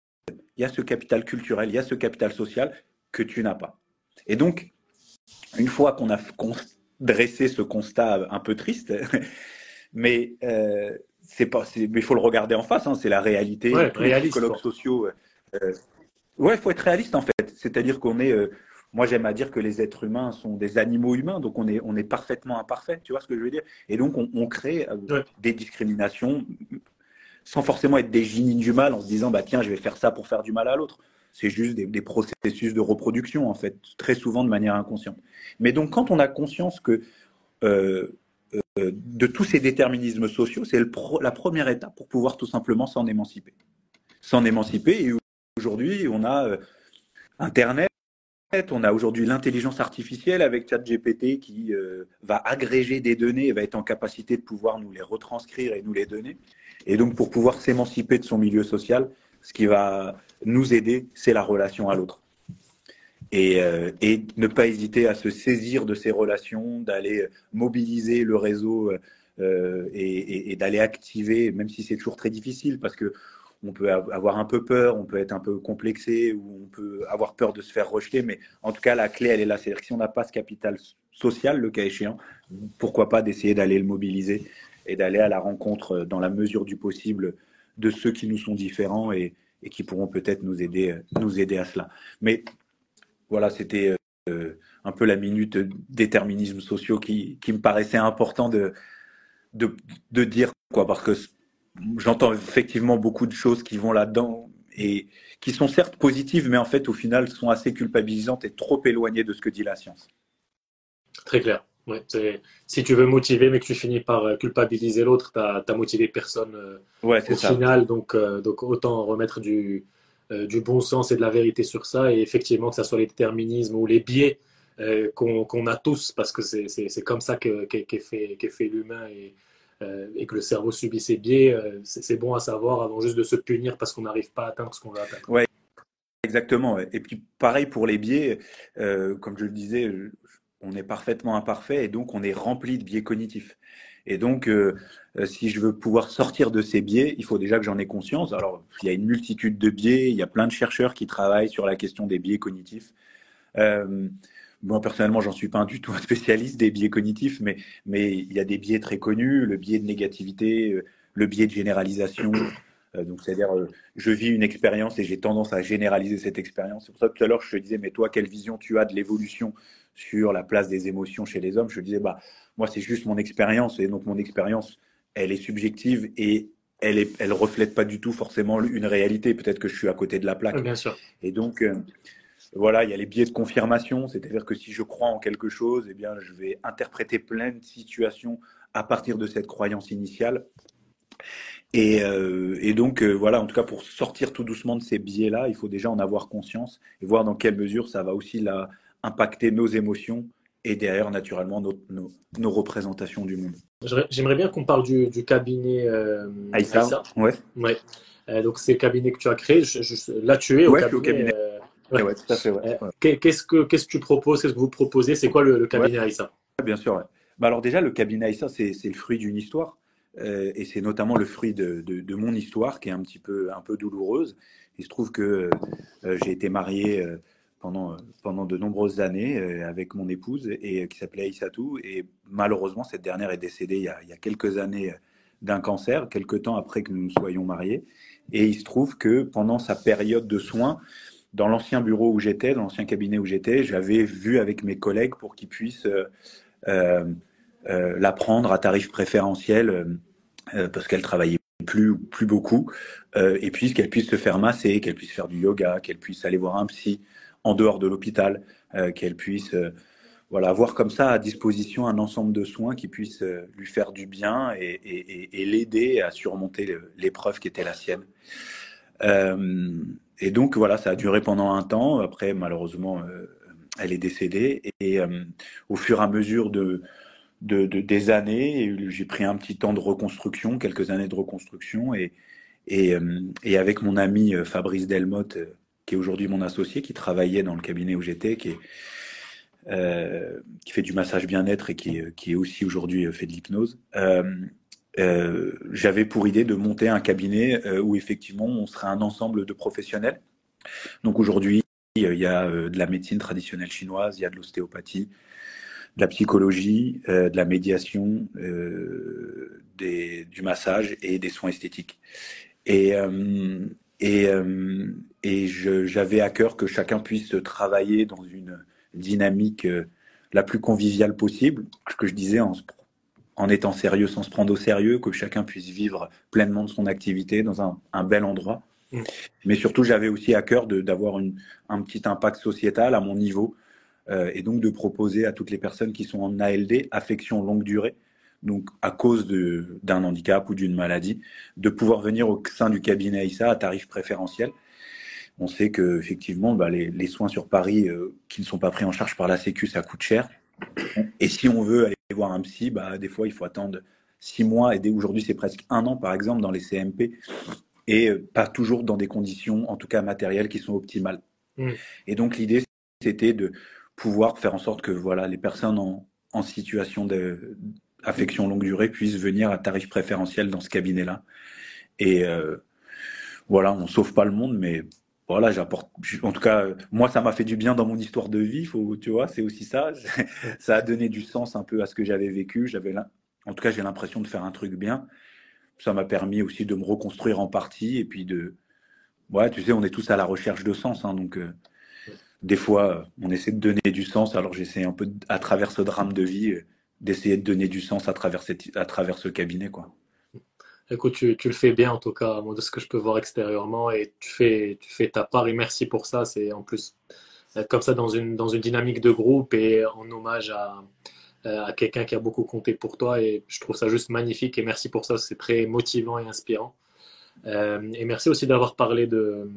il y a ce capital culturel, il y a ce capital social que tu n'as pas. Et donc, une fois qu'on a dressé ce constat un peu triste, mais euh, c'est pas, il faut le regarder en face. Hein, c'est la réalité. Ouais, les psychologues sociaux ouais, il faut être réaliste en fait. C'est-à-dire qu'on est, moi j'aime à dire que les êtres humains sont des animaux humains, donc on est, on est parfaitement imparfait, tu vois ce que je veux dire? Et donc on, crée des discriminations sans forcément être des génies du mal en se disant bah tiens je vais faire ça pour faire du mal à l'autre. C'est juste des, processus de reproduction en fait, très souvent de manière inconsciente. Mais donc quand on a conscience que euh, euh, de tous ces déterminismes sociaux, c'est la première étape pour pouvoir tout simplement s'en émanciper. S'en émanciper et aujourd'hui on a euh, Internet, on a aujourd'hui l'intelligence artificielle avec ChatGPT qui va agréger des données et va être en capacité de pouvoir nous les retranscrire et nous les donner. Et donc, pour pouvoir s'émanciper de son milieu social, ce qui va nous aider, c'est la relation à l'autre. Et, euh, et, ne pas hésiter à se saisir de ces relations, d'aller mobiliser le réseau euh, et, et d'aller activer, même si c'est toujours très difficile, parce que on peut avoir un peu peur, on peut être un peu complexé, ou on peut avoir peur de se faire rejeter, mais en tout cas, la clé, elle est là. C'est-à-dire que si on n'a pas ce capital social, le cas échéant, pourquoi pas d'essayer d'aller le mobiliser et d'aller à la rencontre, euh, dans la mesure du possible, de ceux qui nous sont différents et, qui pourront peut-être nous aider, euh, nous aider à cela. Mais voilà, c'était euh, un peu la minute déterminisme sociaux qui, qui me paraissait important de, de, de, dire, quoi, parce que j'entends effectivement beaucoup de choses qui vont là-dedans et qui sont certes positives, mais en fait, au final, sont assez culpabilisantes et trop éloignées de ce que dit la science. Très clair. Ouais, si tu veux motiver, mais que tu finis par euh, culpabiliser l'autre, tu n'as motivé personne euh, ouais, au final. Donc, euh, donc autant remettre du, du bon sens et de la vérité sur ça. Et effectivement, que ce soit les déterminismes ou les biais qu'on a tous, parce que c'est comme ça qu'est qu fait, l'humain et, et, que le cerveau subit ces biais. c'est bon à savoir avant juste de se punir parce qu'on n'arrive pas à atteindre ce qu'on veut atteindre. Ouais. Exactement. Et puis pareil pour les biais, comme je le disais, on est parfaitement imparfait et donc on est rempli de biais cognitifs. Et donc, euh, euh, si je veux pouvoir sortir de ces biais, il faut déjà que j'en ai conscience. Alors, il y a une multitude de biais, il y a plein de chercheurs qui travaillent sur la question des biais cognitifs. Euh, moi, personnellement, j'en suis pas du tout un spécialiste des biais cognitifs, mais, mais il y a des biais très connus, le biais de négativité, le biais de généralisation, donc, c'est-à-dire, je vis une expérience et j'ai tendance à généraliser cette expérience. C'est pour ça que tout à l'heure, je te disais, mais toi, quelle vision tu as de l'évolution sur la place des émotions chez les hommes Je disais, bah, moi, c'est juste mon expérience. Et donc, mon expérience, elle est subjective et elle ne elle reflète pas du tout forcément une réalité. Peut-être que je suis à côté de la plaque. Bien sûr. Et donc, euh, voilà, il y a les biais de confirmation. C'est-à-dire que si je crois en quelque chose, eh bien, je vais interpréter plein de situations à partir de cette croyance initiale. Euh, et, donc, euh, voilà, en tout cas, pour sortir tout doucement de ces biais-là, il faut déjà en avoir conscience et voir dans quelle mesure ça va aussi là, impacter nos émotions et derrière, naturellement, nos, représentations du monde. J'aimerais bien qu'on parle du, cabinet euh, Aïssa. Ouais. ouais. donc, c'est le cabinet que tu as créé. là, tu es au cabinet. Au cabinet. Ouais. tout à fait. Qu'est-ce que qu'est-ce que tu proposes? Qu'est-ce que vous proposez? C'est quoi le, cabinet Aïssa? Bien sûr. Bah alors déjà, le cabinet Aïssa, c'est le fruit d'une histoire. Euh, et c'est notamment le fruit de, de, mon histoire qui est un petit peu, un peu douloureuse. Il se trouve que euh, j'ai été marié euh, pendant, pendant de nombreuses années avec mon épouse et qui s'appelait Aïssatou. Et malheureusement, cette dernière est décédée il y a, quelques années d'un cancer, quelques temps après que nous nous soyons mariés. Et il se trouve que pendant sa période de soins, dans l'ancien bureau où j'étais, dans l'ancien cabinet où j'étais, j'avais vu avec mes collègues pour qu'ils puissent euh, euh, la prendre à tarif préférentiel euh, euh, parce qu'elle travaillait plus plus beaucoup et puis qu'elle puisse se faire masser, qu'elle puisse faire du yoga, qu'elle puisse aller voir un psy en dehors de l'hôpital, qu'elle puisse voilà, avoir comme ça à disposition un ensemble de soins qui puissent lui faire du bien et, l'aider à surmonter l'épreuve qui était la sienne. et donc voilà, ça a duré pendant un temps. Après, malheureusement, elle est décédée. Et au fur et à mesure de, de, des années. J'ai pris un petit temps de reconstruction, quelques années de reconstruction. Et, et, euh, et avec mon ami euh, Fabrice Delmotte, euh, qui est aujourd'hui mon associé, qui travaillait dans le cabinet où j'étais, qui, euh, fait du massage bien-être et qui, qui est aussi aujourd'hui fait de l'hypnose. Euh, j'avais pour idée de monter un cabinet où effectivement on serait un ensemble de professionnels. Donc aujourd'hui, il y a de la médecine traditionnelle chinoise, il y a de l'ostéopathie, de la psychologie, euh, de la médiation, euh, du massage et des soins esthétiques. Euh, et, et j'avais à cœur que chacun puisse travailler dans une dynamique la plus conviviale possible, ce que je disais en, en étant sérieux sans se prendre au sérieux, que chacun puisse vivre pleinement de son activité dans un, un bel endroit. Mm. Mais surtout, j'avais aussi à cœur d'avoir un petit impact sociétal à mon niveau euh, et donc de proposer à toutes les personnes qui sont en ALD, affection longue durée, donc à cause d'un handicap ou d'une maladie, de pouvoir venir au sein du cabinet AISA à tarif préférentiel. On sait que effectivement, bah, les, les, soins sur Paris euh, qui ne sont pas pris en charge par la Sécu, ça coûte cher. Et si on veut aller voir un psy, bah, des fois, il faut attendre six mois. Et aujourd'hui, c'est presque un an, par exemple, dans les CMP et euh, pas toujours dans des conditions, en tout cas matérielles, qui sont optimales. Mm. Et donc l'idée, c'était de pouvoir faire en sorte que voilà, les personnes en, en situation d'affection longue durée puissent venir à tarif préférentiel dans ce cabinet-là. Et euh, voilà, on sauve pas le monde, mais voilà, j'apporte. En tout cas, moi, ça m'a fait du bien dans mon histoire de vie. Faut, tu vois, c'est aussi ça. ça a donné du sens un peu à ce que j'avais vécu. J'avais, en tout cas, j'ai l'impression de faire un truc bien ça m'a permis aussi de me reconstruire en partie et puis de ouais tu sais on est tous à la recherche de sens hein, donc euh, des fois on essaie de donner du sens alors j'essaie un peu à travers ce drame de vie euh, d'essayer de donner du sens à travers à travers ce cabinet quoi écoute tu, le fais bien en tout cas moi de ce que je peux voir extérieurement et tu fais ta part et merci pour ça c'est en plus comme ça dans une dynamique de groupe et en hommage à quelqu'un qui a beaucoup compté pour toi et je trouve ça juste magnifique et merci pour ça, c'est très motivant et inspirant. Euh, et merci aussi d'avoir parlé de,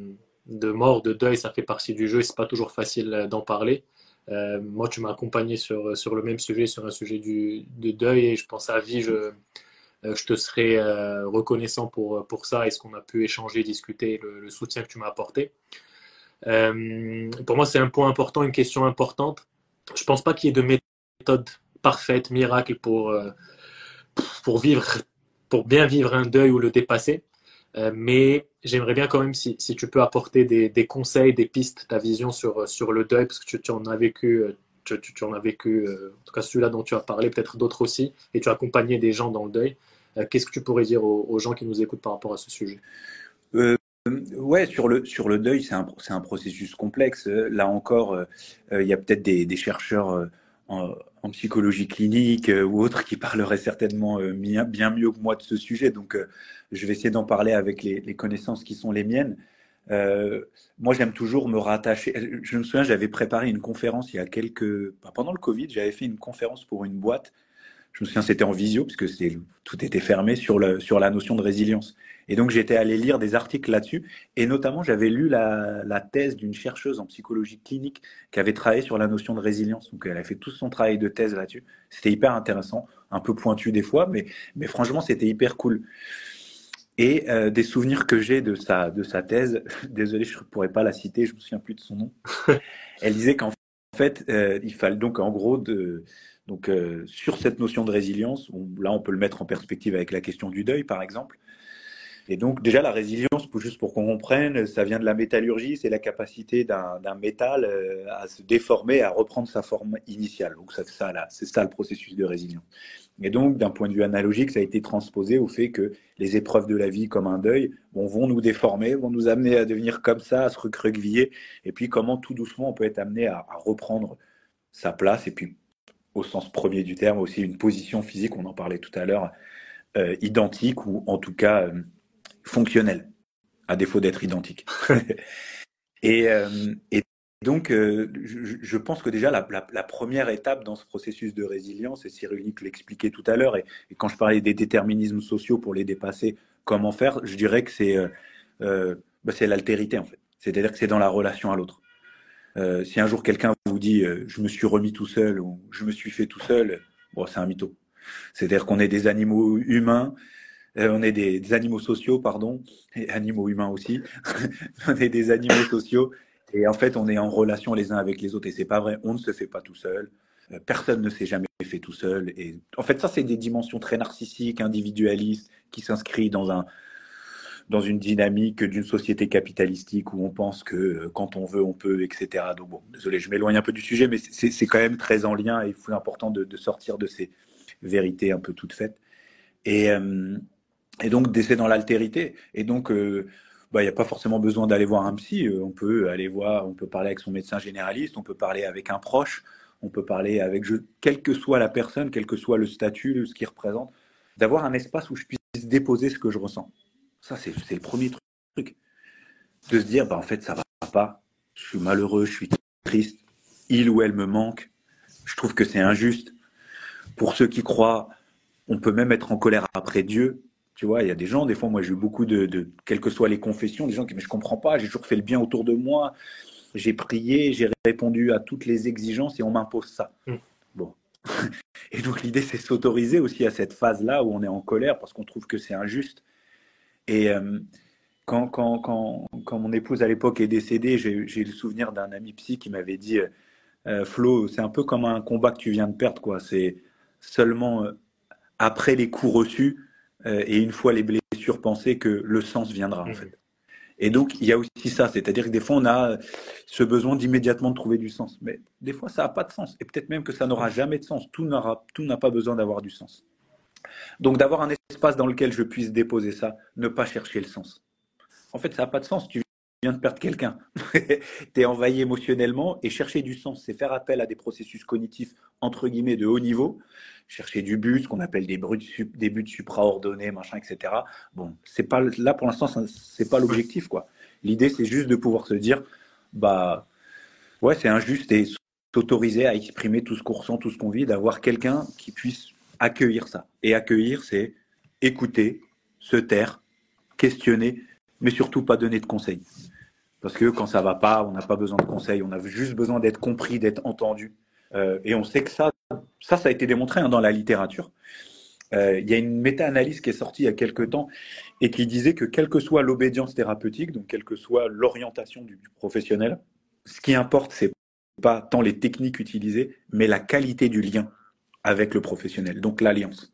mort, de deuil, ça fait partie du jeu et c'est pas toujours facile d'en parler. Euh, moi, tu m'as accompagné sur, sur le même sujet, sur un sujet du, de deuil et je pense à vie, je, je te serai reconnaissant pour, pour ça et ce qu'on a pu échanger, discuter, le, soutien que tu m'as apporté. pour moi, c'est un point important, une question importante. Je pense pas qu'il y ait de méthode parfaite, miracle pour, euh, pour, vivre, pour bien vivre un deuil ou le dépasser. Euh, mais j'aimerais bien quand même si, si tu peux apporter des, des, conseils, des pistes, ta vision sur, sur le deuil, parce que tu en as vécu, euh, tu, en as vécu, en tout cas celui-là dont tu as parlé, peut-être d'autres aussi, et tu as accompagné des gens dans le deuil. Qu'est-ce que tu pourrais dire aux, gens qui nous écoutent par rapport à ce sujet? Euh, Ouais, sur le, sur le deuil, c'est un, un, processus complexe. Là encore, il y a peut-être des, chercheurs en, psychologie clinique euh, ou autre qui parlerait certainement euh, bien, bien, mieux que moi de ce sujet. Donc, euh, je vais essayer d'en parler avec les, connaissances qui sont les miennes. Moi, j'aime toujours me rattacher. Je me souviens, j'avais préparé une conférence il y a quelques, pendant le Covid, j'avais fait une conférence pour une boîte. Je me souviens, c'était en visio puisque tout était fermé sur, la notion de résilience. Et donc j'étais allé lire des articles là-dessus, et notamment j'avais lu la, thèse d'une chercheuse en psychologie clinique qui avait travaillé sur la notion de résilience. Donc elle a fait tout son travail de thèse là-dessus. C'était hyper intéressant, un peu pointu des fois, mais franchement c'était hyper cool. Et euh, des souvenirs que j'ai de sa, de sa thèse, désolé je ne pourrais pas la citer, je me souviens plus de son nom. elle disait qu'en fait euh, il fallait donc en gros de donc euh, sur cette notion de résilience, là on peut le mettre en perspective avec la question du deuil par exemple. Et donc déjà la résilience, juste pour qu'on comprenne, ça vient de la métallurgie, c'est la capacité d'un métal à se déformer, à reprendre sa forme initiale. Donc ça, là, c'est ça le processus de résilience. Et donc d'un point de vue analogique, ça a été transposé au fait que les épreuves de la vie, comme un deuil, vont nous déformer, vont nous amener à devenir comme ça, à se recroqueviller, et puis comment tout doucement on peut être amené à, reprendre sa place, et puis au sens premier du terme aussi une position physique, on en parlait tout à l'heure, euh, identique ou en tout cas euh, fonctionnel, à défaut d'être identique. et, euh, et, donc, euh, je, je, pense que déjà la, la, la, première étape dans ce processus de résilience, et Cyrulnik l'expliquait tout à l'heure, et, et, quand je parlais des déterminismes sociaux pour les dépasser, comment faire, je dirais que c'est euh, bah, c'est l'altérité en fait. C'est-à-dire que c'est dans la relation à l'autre. Euh, si un jour quelqu'un vous dit je me suis remis tout seul ou je me suis fait tout seul, bon, c'est un mytho. C'est-à-dire qu'on est des animaux humains euh, on est des, animaux sociaux, pardon, et animaux humains aussi. on est des animaux sociaux et en fait, on est en relation les uns avec les autres. Et c'est pas vrai, on ne se fait pas tout seul. Euh, personne ne s'est jamais fait tout seul. Et en fait, ça, c'est des dimensions très narcissiques, individualistes, qui s'inscrivent dans un dans une dynamique d'une société capitalistique où on pense que euh, quand on veut, on peut, etc. Donc bon, désolé, je m'éloigne un peu du sujet, mais c'est quand même très en lien et il faut important de, sortir de ces vérités un peu toutes faites. Et, et donc d'essayer dans l'altérité. Et donc, euh, bah, il n'y a pas forcément besoin d'aller voir un psy. Euh, on peut aller voir, on peut parler avec son médecin généraliste, on peut parler avec un proche, on peut parler avec, je, quelle que soit la personne, quel que soit le statut, ce qu'il représente, d'avoir un espace où je puisse déposer ce que je ressens. Ça, c'est le premier truc. De se dire, bah, en fait, ça va pas, je suis malheureux, je suis triste, il ou elle me manque, je trouve que c'est injuste. Pour ceux qui croient, on peut même être en colère après Dieu. Tu vois, il y a des gens, des fois, moi j'ai eu beaucoup de, de, quelles que soient les confessions, des gens qui, mais je comprends pas, j'ai toujours fait le bien autour de moi, j'ai prié, j'ai répondu à toutes les exigences et on m'impose ça. Mm. Bon. Et donc l'idée, c'est s'autoriser aussi à cette phase-là où on est en colère parce qu'on trouve que c'est injuste. Et euh, quand, quand, quand, quand, mon épouse à l'époque est décédée, j'ai le souvenir d'un ami psy qui m'avait dit euh, euh, Flo, c'est un peu comme un combat que tu viens de perdre, quoi. C'est seulement après les coups reçus et une fois les blessures pensées que le sens viendra, en mm. fait. Et donc, il y a aussi ça, c'est-à-dire que des fois, on a ce besoin d'immédiatement de trouver du sens. Mais des fois, ça n'a pas de sens. Et peut-être même que ça n'aura jamais de sens. Tout n'a pas besoin d'avoir du sens. Donc, d'avoir un espace dans lequel je puisse déposer ça, ne pas chercher le sens. En fait, ça n'a pas de sens. Tu viens de perdre quelqu'un. tu es envahi émotionnellement et chercher du sens, c'est faire appel à des processus cognitifs, entre guillemets, de haut niveau chercher du but, ce qu'on appelle des buts, des buts supraordonnés, machin, etc. Bon, c'est pas là pour l'instant, c'est pas l'objectif, quoi. L'idée, c'est juste de pouvoir se dire, bah, ouais, c'est injuste et s'autoriser à exprimer tout ce qu'on ressent, tout ce qu'on vit, d'avoir quelqu'un qui puisse accueillir ça. Et accueillir, c'est écouter, se taire, questionner, mais surtout pas donner de conseils. Parce que quand ça va pas, on n'a pas besoin de conseils, on a juste besoin d'être compris, d'être entendu. Euh, et on sait que ça, ça, ça a été démontré hein, dans la littérature. Euh, il y a une méta-analyse qui est sortie il y a quelques temps et qui disait que quelle que soit l'obédience thérapeutique, donc quelle que soit l'orientation du, professionnel, ce qui importe, c'est pas tant les techniques utilisées, mais la qualité du lien avec le professionnel, donc l'alliance.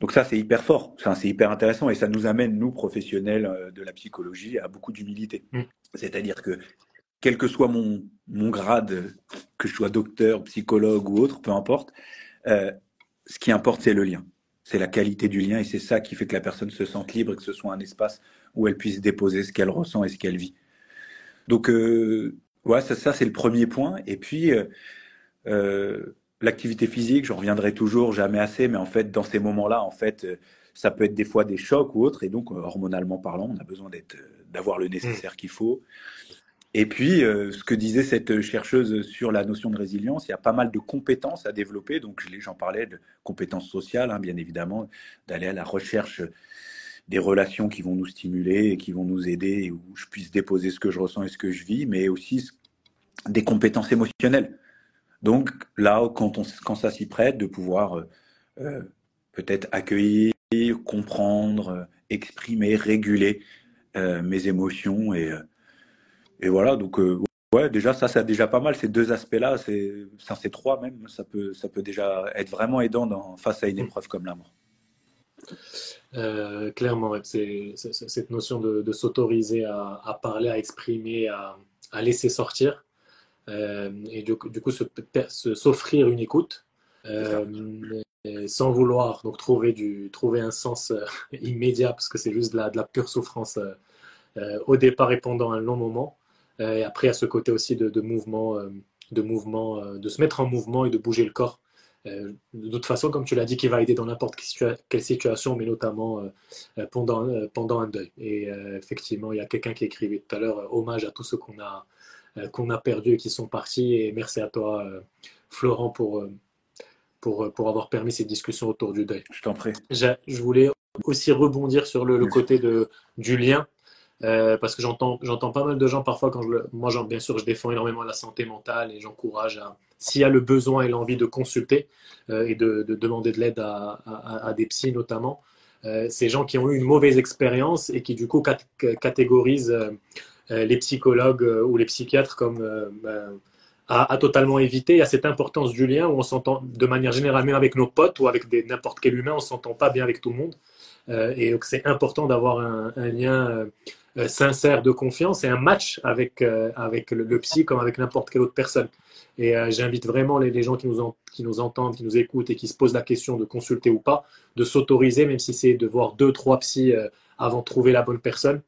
Donc ça, c'est hyper fort, c'est hyper intéressant et ça nous amène, nous, professionnels euh, de la psychologie, à beaucoup d'humilité. Mm. C'est-à-dire que quel que soit mon, mon grade, que je sois docteur, psychologue ou autre, peu importe, euh, ce qui importe, c'est le lien. C'est la qualité du lien et c'est ça qui fait que la personne se sente libre et que ce soit un espace où elle puisse déposer ce qu'elle ressent et ce qu'elle vit. Donc, euh, ouais, ça, ça c'est le premier point. Et puis, euh l'activité physique, je reviendrai toujours, jamais assez, mais en fait, dans ces moments-là, en fait, ça peut être des fois des chocs ou autres, et donc, hormonalement parlant, on a besoin d'être, d'avoir le nécessaire qu'il faut. Et puis, euh, ce que disait cette chercheuse sur la notion de résilience, il y a pas mal de compétences à développer. Donc, j'en parlais de compétences sociales, hein, bien évidemment, d'aller à la recherche des relations qui vont nous stimuler et qui vont nous aider, où je puisse déposer ce que je ressens et ce que je vis, mais aussi des compétences émotionnelles. Donc, là, quand, on, quand ça s'y prête, de pouvoir euh, euh, peut-être accueillir, comprendre, exprimer, réguler mes émotions et et voilà, donc euh, ouais, déjà ça, c'est déjà pas mal. Ces deux aspects-là, c'est, ça, c'est trois même, ça peut, ça peut déjà être vraiment aidant dans, face à une mm. épreuve comme la mort. Euh, clairement, c'est, cette notion de, s'autoriser à, parler, à exprimer, à, laisser sortir, euh, et du, coup s'offrir une écoute, sans vouloir donc trouver, du, trouver un sens immédiat, parce que c'est juste de la, de la pure souffrance au départ et pendant un long moment. Euh, et après, à ce côté aussi de, mouvement, euh, de, mouvement euh, de se mettre en mouvement et de bouger le corps. de toute façon, comme tu l'as dit, qui va aider dans n'importe quelle situation, mais notamment pendant, pendant un deuil. Et effectivement, il y a quelqu'un qui écrivait tout à l'heure hommage à tous ceux qu'on a, qu'on a perdus et qui sont partis. Et merci à toi, Florent, pour, pour, pour avoir permis cette discussion autour du deuil. Je t'en prie. Je, voulais aussi rebondir sur le, le côté de, du lien. Euh, parce que j'entends, j'entends pas mal de gens parfois quand je moi bien sûr je défends énormément la santé mentale et j'encourage à s'il y a le besoin et l'envie de consulter euh, et de, demander de l'aide à, à, des psys notamment euh, ces gens qui ont eu une mauvaise expérience et qui du coup catégorisent les psychologues ou les psychiatres comme à, totalement éviter à cette importance du lien où on s'entend de manière générale même avec nos potes ou avec n'importe quel humain on s'entend pas bien avec tout le monde et donc c'est important d'avoir un, lien euh, sincère de confiance et un match avec, euh, avec le, psy comme avec n'importe quelle autre personne. Et euh, j'invite vraiment les, gens qui nous, qui nous entendent, qui nous écoutent et qui se posent la question de consulter ou pas, de s'autoriser, même si c'est de voir deux, trois psys avant de trouver la bonne personne.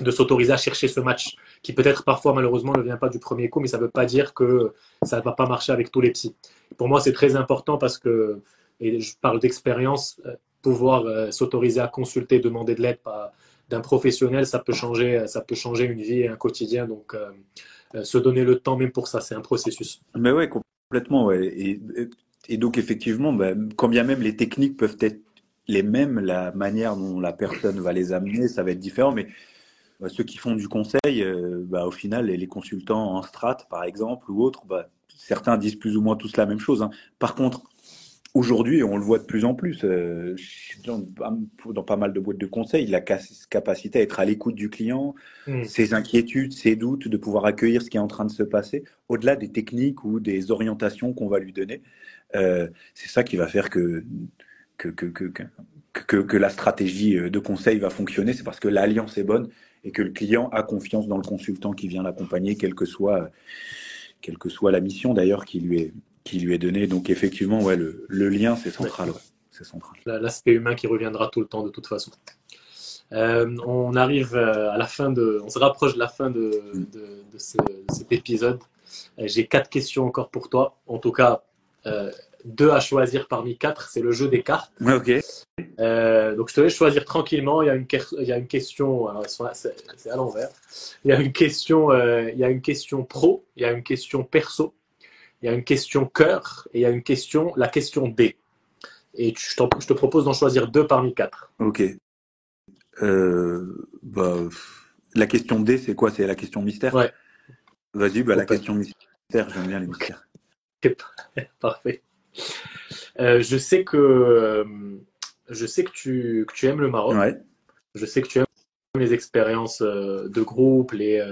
De s'autoriser à chercher ce match, qui peut-être parfois malheureusement ne vient pas du premier coup, mais ça ne veut pas dire que ça ne va pas marcher avec tous les psys. Pour moi, c'est très important parce que, et je parle d'expérience, euh, pouvoir euh, s'autoriser à consulter, demander de l'aide d'un professionnel, ça peut changer, ça peut changer une vie et un quotidien. Donc, euh, se donner le temps même pour ça, c'est un processus. Mais ouais, complètement. Ouais. Et, et donc effectivement, bah, quand bien même les techniques peuvent être les mêmes, la manière dont la personne va les amener, ça va être différent. Mais bah, ceux qui font du conseil, euh, bah, au final, les, consultants en strat, par exemple, ou autres, bah, certains disent plus ou moins tous la même chose. Hein. Par contre, aujourd'hui, on le voit de plus en plus, euh, dans, dans, pas mal de boîtes de conseil, la capacité à être à l'écoute du client, mmh. ses inquiétudes, ses doutes, de pouvoir accueillir ce qui est en train de se passer, au-delà des techniques ou des orientations qu'on va lui donner. Euh, c'est ça qui va faire que, que, que, que la stratégie de conseil va fonctionner. C'est parce que l'alliance est bonne et que le client a confiance dans le consultant qui vient l'accompagner, quelle que soit, quelle que soit la mission d'ailleurs qui lui est, qui lui est donnée. Donc effectivement, ouais, le, le lien, c'est central. c'est central. L'aspect humain qui reviendra tout le temps de toute façon. Euh, on arrive euh, à la fin de, on se rapproche de la fin de, de, de, ce, cet épisode. Euh, j'ai quatre questions encore pour toi. En tout cas, deux à choisir parmi quatre. C'est le jeu des cartes. Ok. Euh, donc je te laisse choisir tranquillement. Il y a une, il y a une question. C'est à l'envers. Il y a une question. Euh, il y a une question pro. Il y a une question perso. Il y a une question cœur et il y a une question, la question D. Et je, je te propose d'en choisir deux parmi quatre. Ok. Euh, bah, la question D, c'est quoi? C'est la question mystère? Ouais. Vas-y, bah, la question mystère, j'aime bien les mystères. Parfait. Euh, je sais que euh, je sais que tu, que tu aimes le Maroc. Ouais. Je sais que tu aimes les expériences euh, de groupe, les,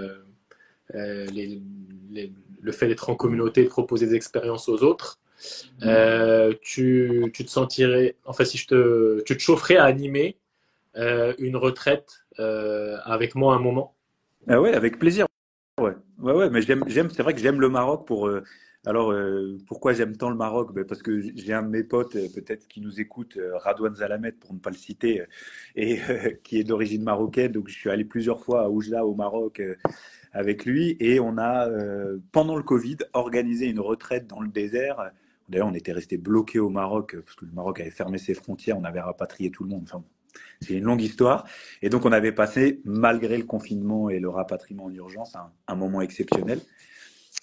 les, les le fait d'être en communauté, de proposer des expériences aux autres. tu, tu, te sentirais, enfin si je te, tu te chaufferais à animer une retraite avec moi un moment? Ah ouais, avec plaisir. Ouais, ouais, ouais mais j'aime, j'aime, c'est vrai que j'aime le Maroc pour alors, euh, pourquoi j'aime tant le Maroc? Ben Parce que j'ai un de mes potes, euh, peut-être qui nous écoute, euh, Radouane Zalamet, pour ne pas le citer, et qui est d'origine marocaine. Donc, je suis allé plusieurs fois à Oujda, au Maroc, avec lui. Et on a, pendant le Covid, organisé une retraite dans le désert. D'ailleurs, on était resté bloqué au Maroc, parce que le Maroc avait fermé ses frontières, on avait rapatrié tout le monde. Enfin, c'est une longue histoire. Et donc, on avait passé, malgré le confinement et le rapatriement en urgence, un, un moment exceptionnel.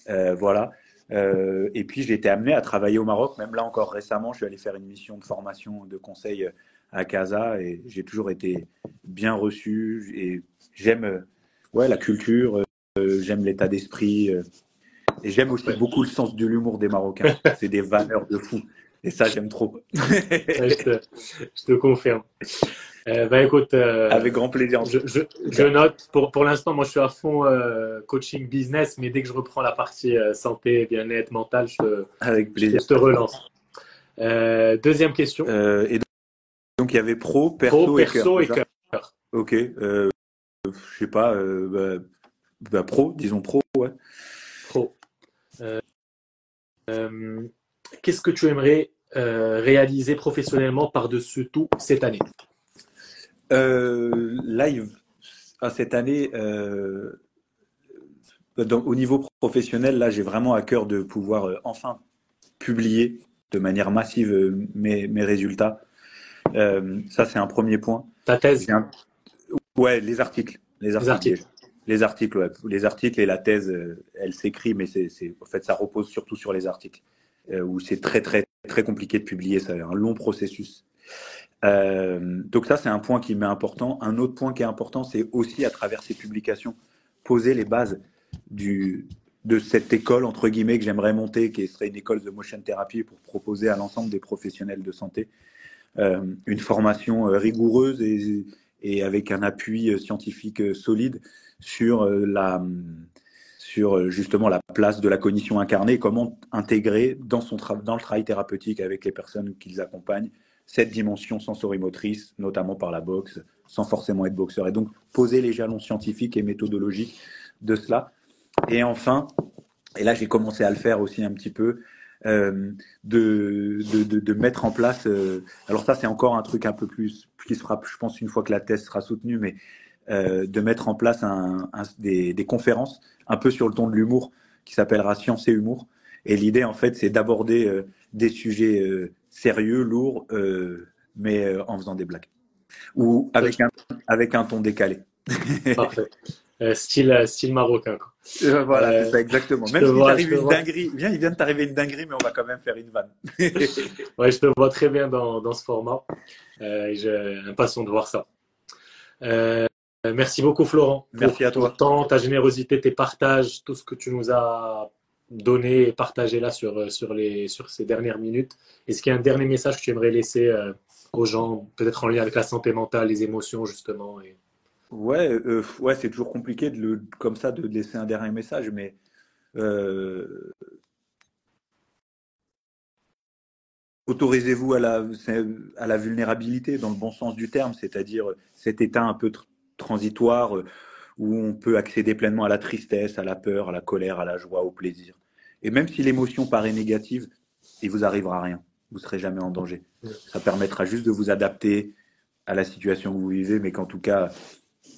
voilà. Euh, et puis j'ai été amené à travailler au Maroc, même là encore récemment, je suis allé faire une mission de formation de conseil à Casa et j'ai toujours été bien reçu. Et j'aime ouais, la culture, euh, j'aime l'état d'esprit euh, et j'aime aussi beaucoup le sens de l'humour des Marocains. C'est des valeurs de fou et ça j'aime trop. je, te, je te confirme. Euh, bah, écoute, euh, avec grand plaisir. Je, je, je note. Pour, pour l'instant, moi, je suis à fond euh, coaching business, mais dès que je reprends la partie santé, bien-être, mental, je, avec plaisir. je te relance. Deuxième question. et donc, il y avait pro, perso, pro, perso et cœur. Ok. je sais pas. Bah, bah, pro, disons pro, ouais. Pro. Qu'est-ce que tu aimerais réaliser professionnellement par-dessus tout cette année? Euh, live, à cette année, euh, au niveau professionnel, là, j'ai vraiment à cœur de pouvoir euh, enfin publier de manière massive euh, mes, mes résultats. Euh, ça, c'est un premier point. Ta thèse? Un... Ouais, les articles. Les articles. Les articles, ouais. les articles et la thèse, elle s'écrit, mais c'est, en fait, ça repose surtout sur les articles, où c'est très, très, très compliqué de publier. C'est un long processus. Euh, donc ça, c'est un point qui m'est important. Un autre point qui est important, c'est aussi à travers ces publications, poser les bases du, de cette école, entre guillemets, que j'aimerais monter, qui serait une école de motion therapy pour proposer à l'ensemble des professionnels de santé euh, une formation euh, rigoureuse et, et, avec un appui euh, scientifique euh, solide sur la sur justement la place de la cognition incarnée, comment intégrer dans, son dans le travail thérapeutique avec les personnes qu'ils accompagnent cette dimension sensorimotrice, notamment par la boxe, sans forcément être boxeur. Et donc, poser les jalons scientifiques et méthodologiques de cela. Et enfin, et là j'ai commencé à le faire aussi un petit peu, euh, de, de, mettre en place, euh, alors ça c'est encore un truc un peu plus, qui se fera, je pense, une fois que la thèse sera soutenue, mais euh, de mettre en place un, des, des, conférences un peu sur le ton de l'humour qui s'appellera Science et Humour. Et l'idée, en fait, c'est d'aborder euh, des sujets euh, sérieux, lourds, mais en faisant des blagues. Ou avec un, avec un ton décalé. Parfait. style, style marocain. Quoi. voilà, c'est ça, exactement. Même s'il t'arrive une dinguerie, viens, il vient de t'arriver une dinguerie, mais on va quand même faire une vanne. ouais, je te vois très bien dans, dans ce format. J'ai l'impression de voir ça. Euh, merci beaucoup Florent. Merci à toi. Ton temps, ta générosité, tes partages, tout ce que tu nous as donné et partagé là sur, sur, les, sur ces dernières minutes. Est-ce qu'il y a un dernier message que tu aimerais laisser euh, aux gens, peut-être en lien avec la santé mentale, les émotions justement et... Ouais, euh, ouais c'est toujours compliqué de le, comme ça de laisser un dernier message, mais autorisez-vous à la, à la vulnérabilité dans le bon sens du terme, c'est-à-dire cet état un peu transitoire euh, où on peut accéder pleinement à la tristesse, à la peur, à la colère, à la joie, au plaisir. Et même si l'émotion paraît négative, il vous arrivera rien. Vous serez jamais en danger. Ça permettra juste de vous adapter à la situation que vous vivez, mais qu'en tout cas,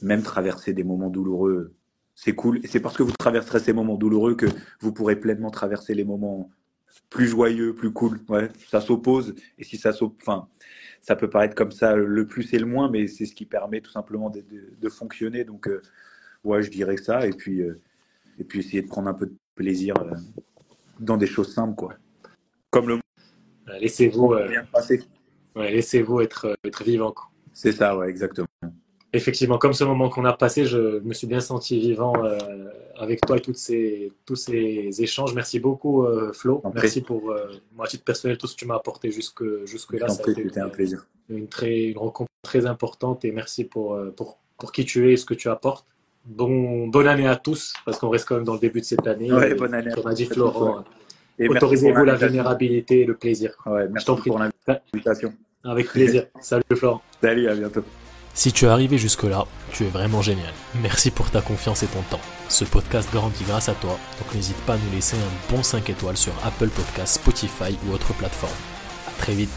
même traverser des moments douloureux, c'est cool. Et c'est parce que vous traverserez ces moments douloureux que vous pourrez pleinement traverser les moments plus joyeux, plus cool. Ouais, ça s'oppose. Et si ça s'oppose, enfin, ça peut paraître comme ça le plus et le moins, mais c'est ce qui permet tout simplement de, de, fonctionner. Donc, euh, ouais, je dirais ça. Et puis, euh, et puis essayer de prendre un peu de plaisir euh, dans des choses simples, quoi. Comme le. Laissez-vous. Ouais, laissez-vous être, être vivant. C'est ça, ouais, exactement effectivement, comme ce moment qu'on a passé, je me suis bien senti vivant euh, avec toi et toutes ces, tous ces échanges. Merci beaucoup, euh, Flo. Merci pour, euh, moi, à titre personnel, tout ce que tu m'as apporté jusque, jusque été un plaisir. Une, très, une rencontre très importante et merci pour, pour, pour qui tu es et ce que tu apportes. Bon, bonne année à tous, parce qu'on reste quand même dans le début de cette année. Ouais, bonne année. Comme a dit Florent, autorisez-vous la vulnérabilité et le plaisir. Ouais, merci pour l'invitation. Avec plaisir. Salut Florent. Salut, à bientôt. Si tu es arrivé jusque-là, tu es vraiment génial. Merci pour ta confiance et ton temps. Ce podcast grandit grâce à toi, donc n'hésite pas à nous laisser un bon 5 étoiles sur Apple Podcasts, Spotify ou autre plateforme. A très vite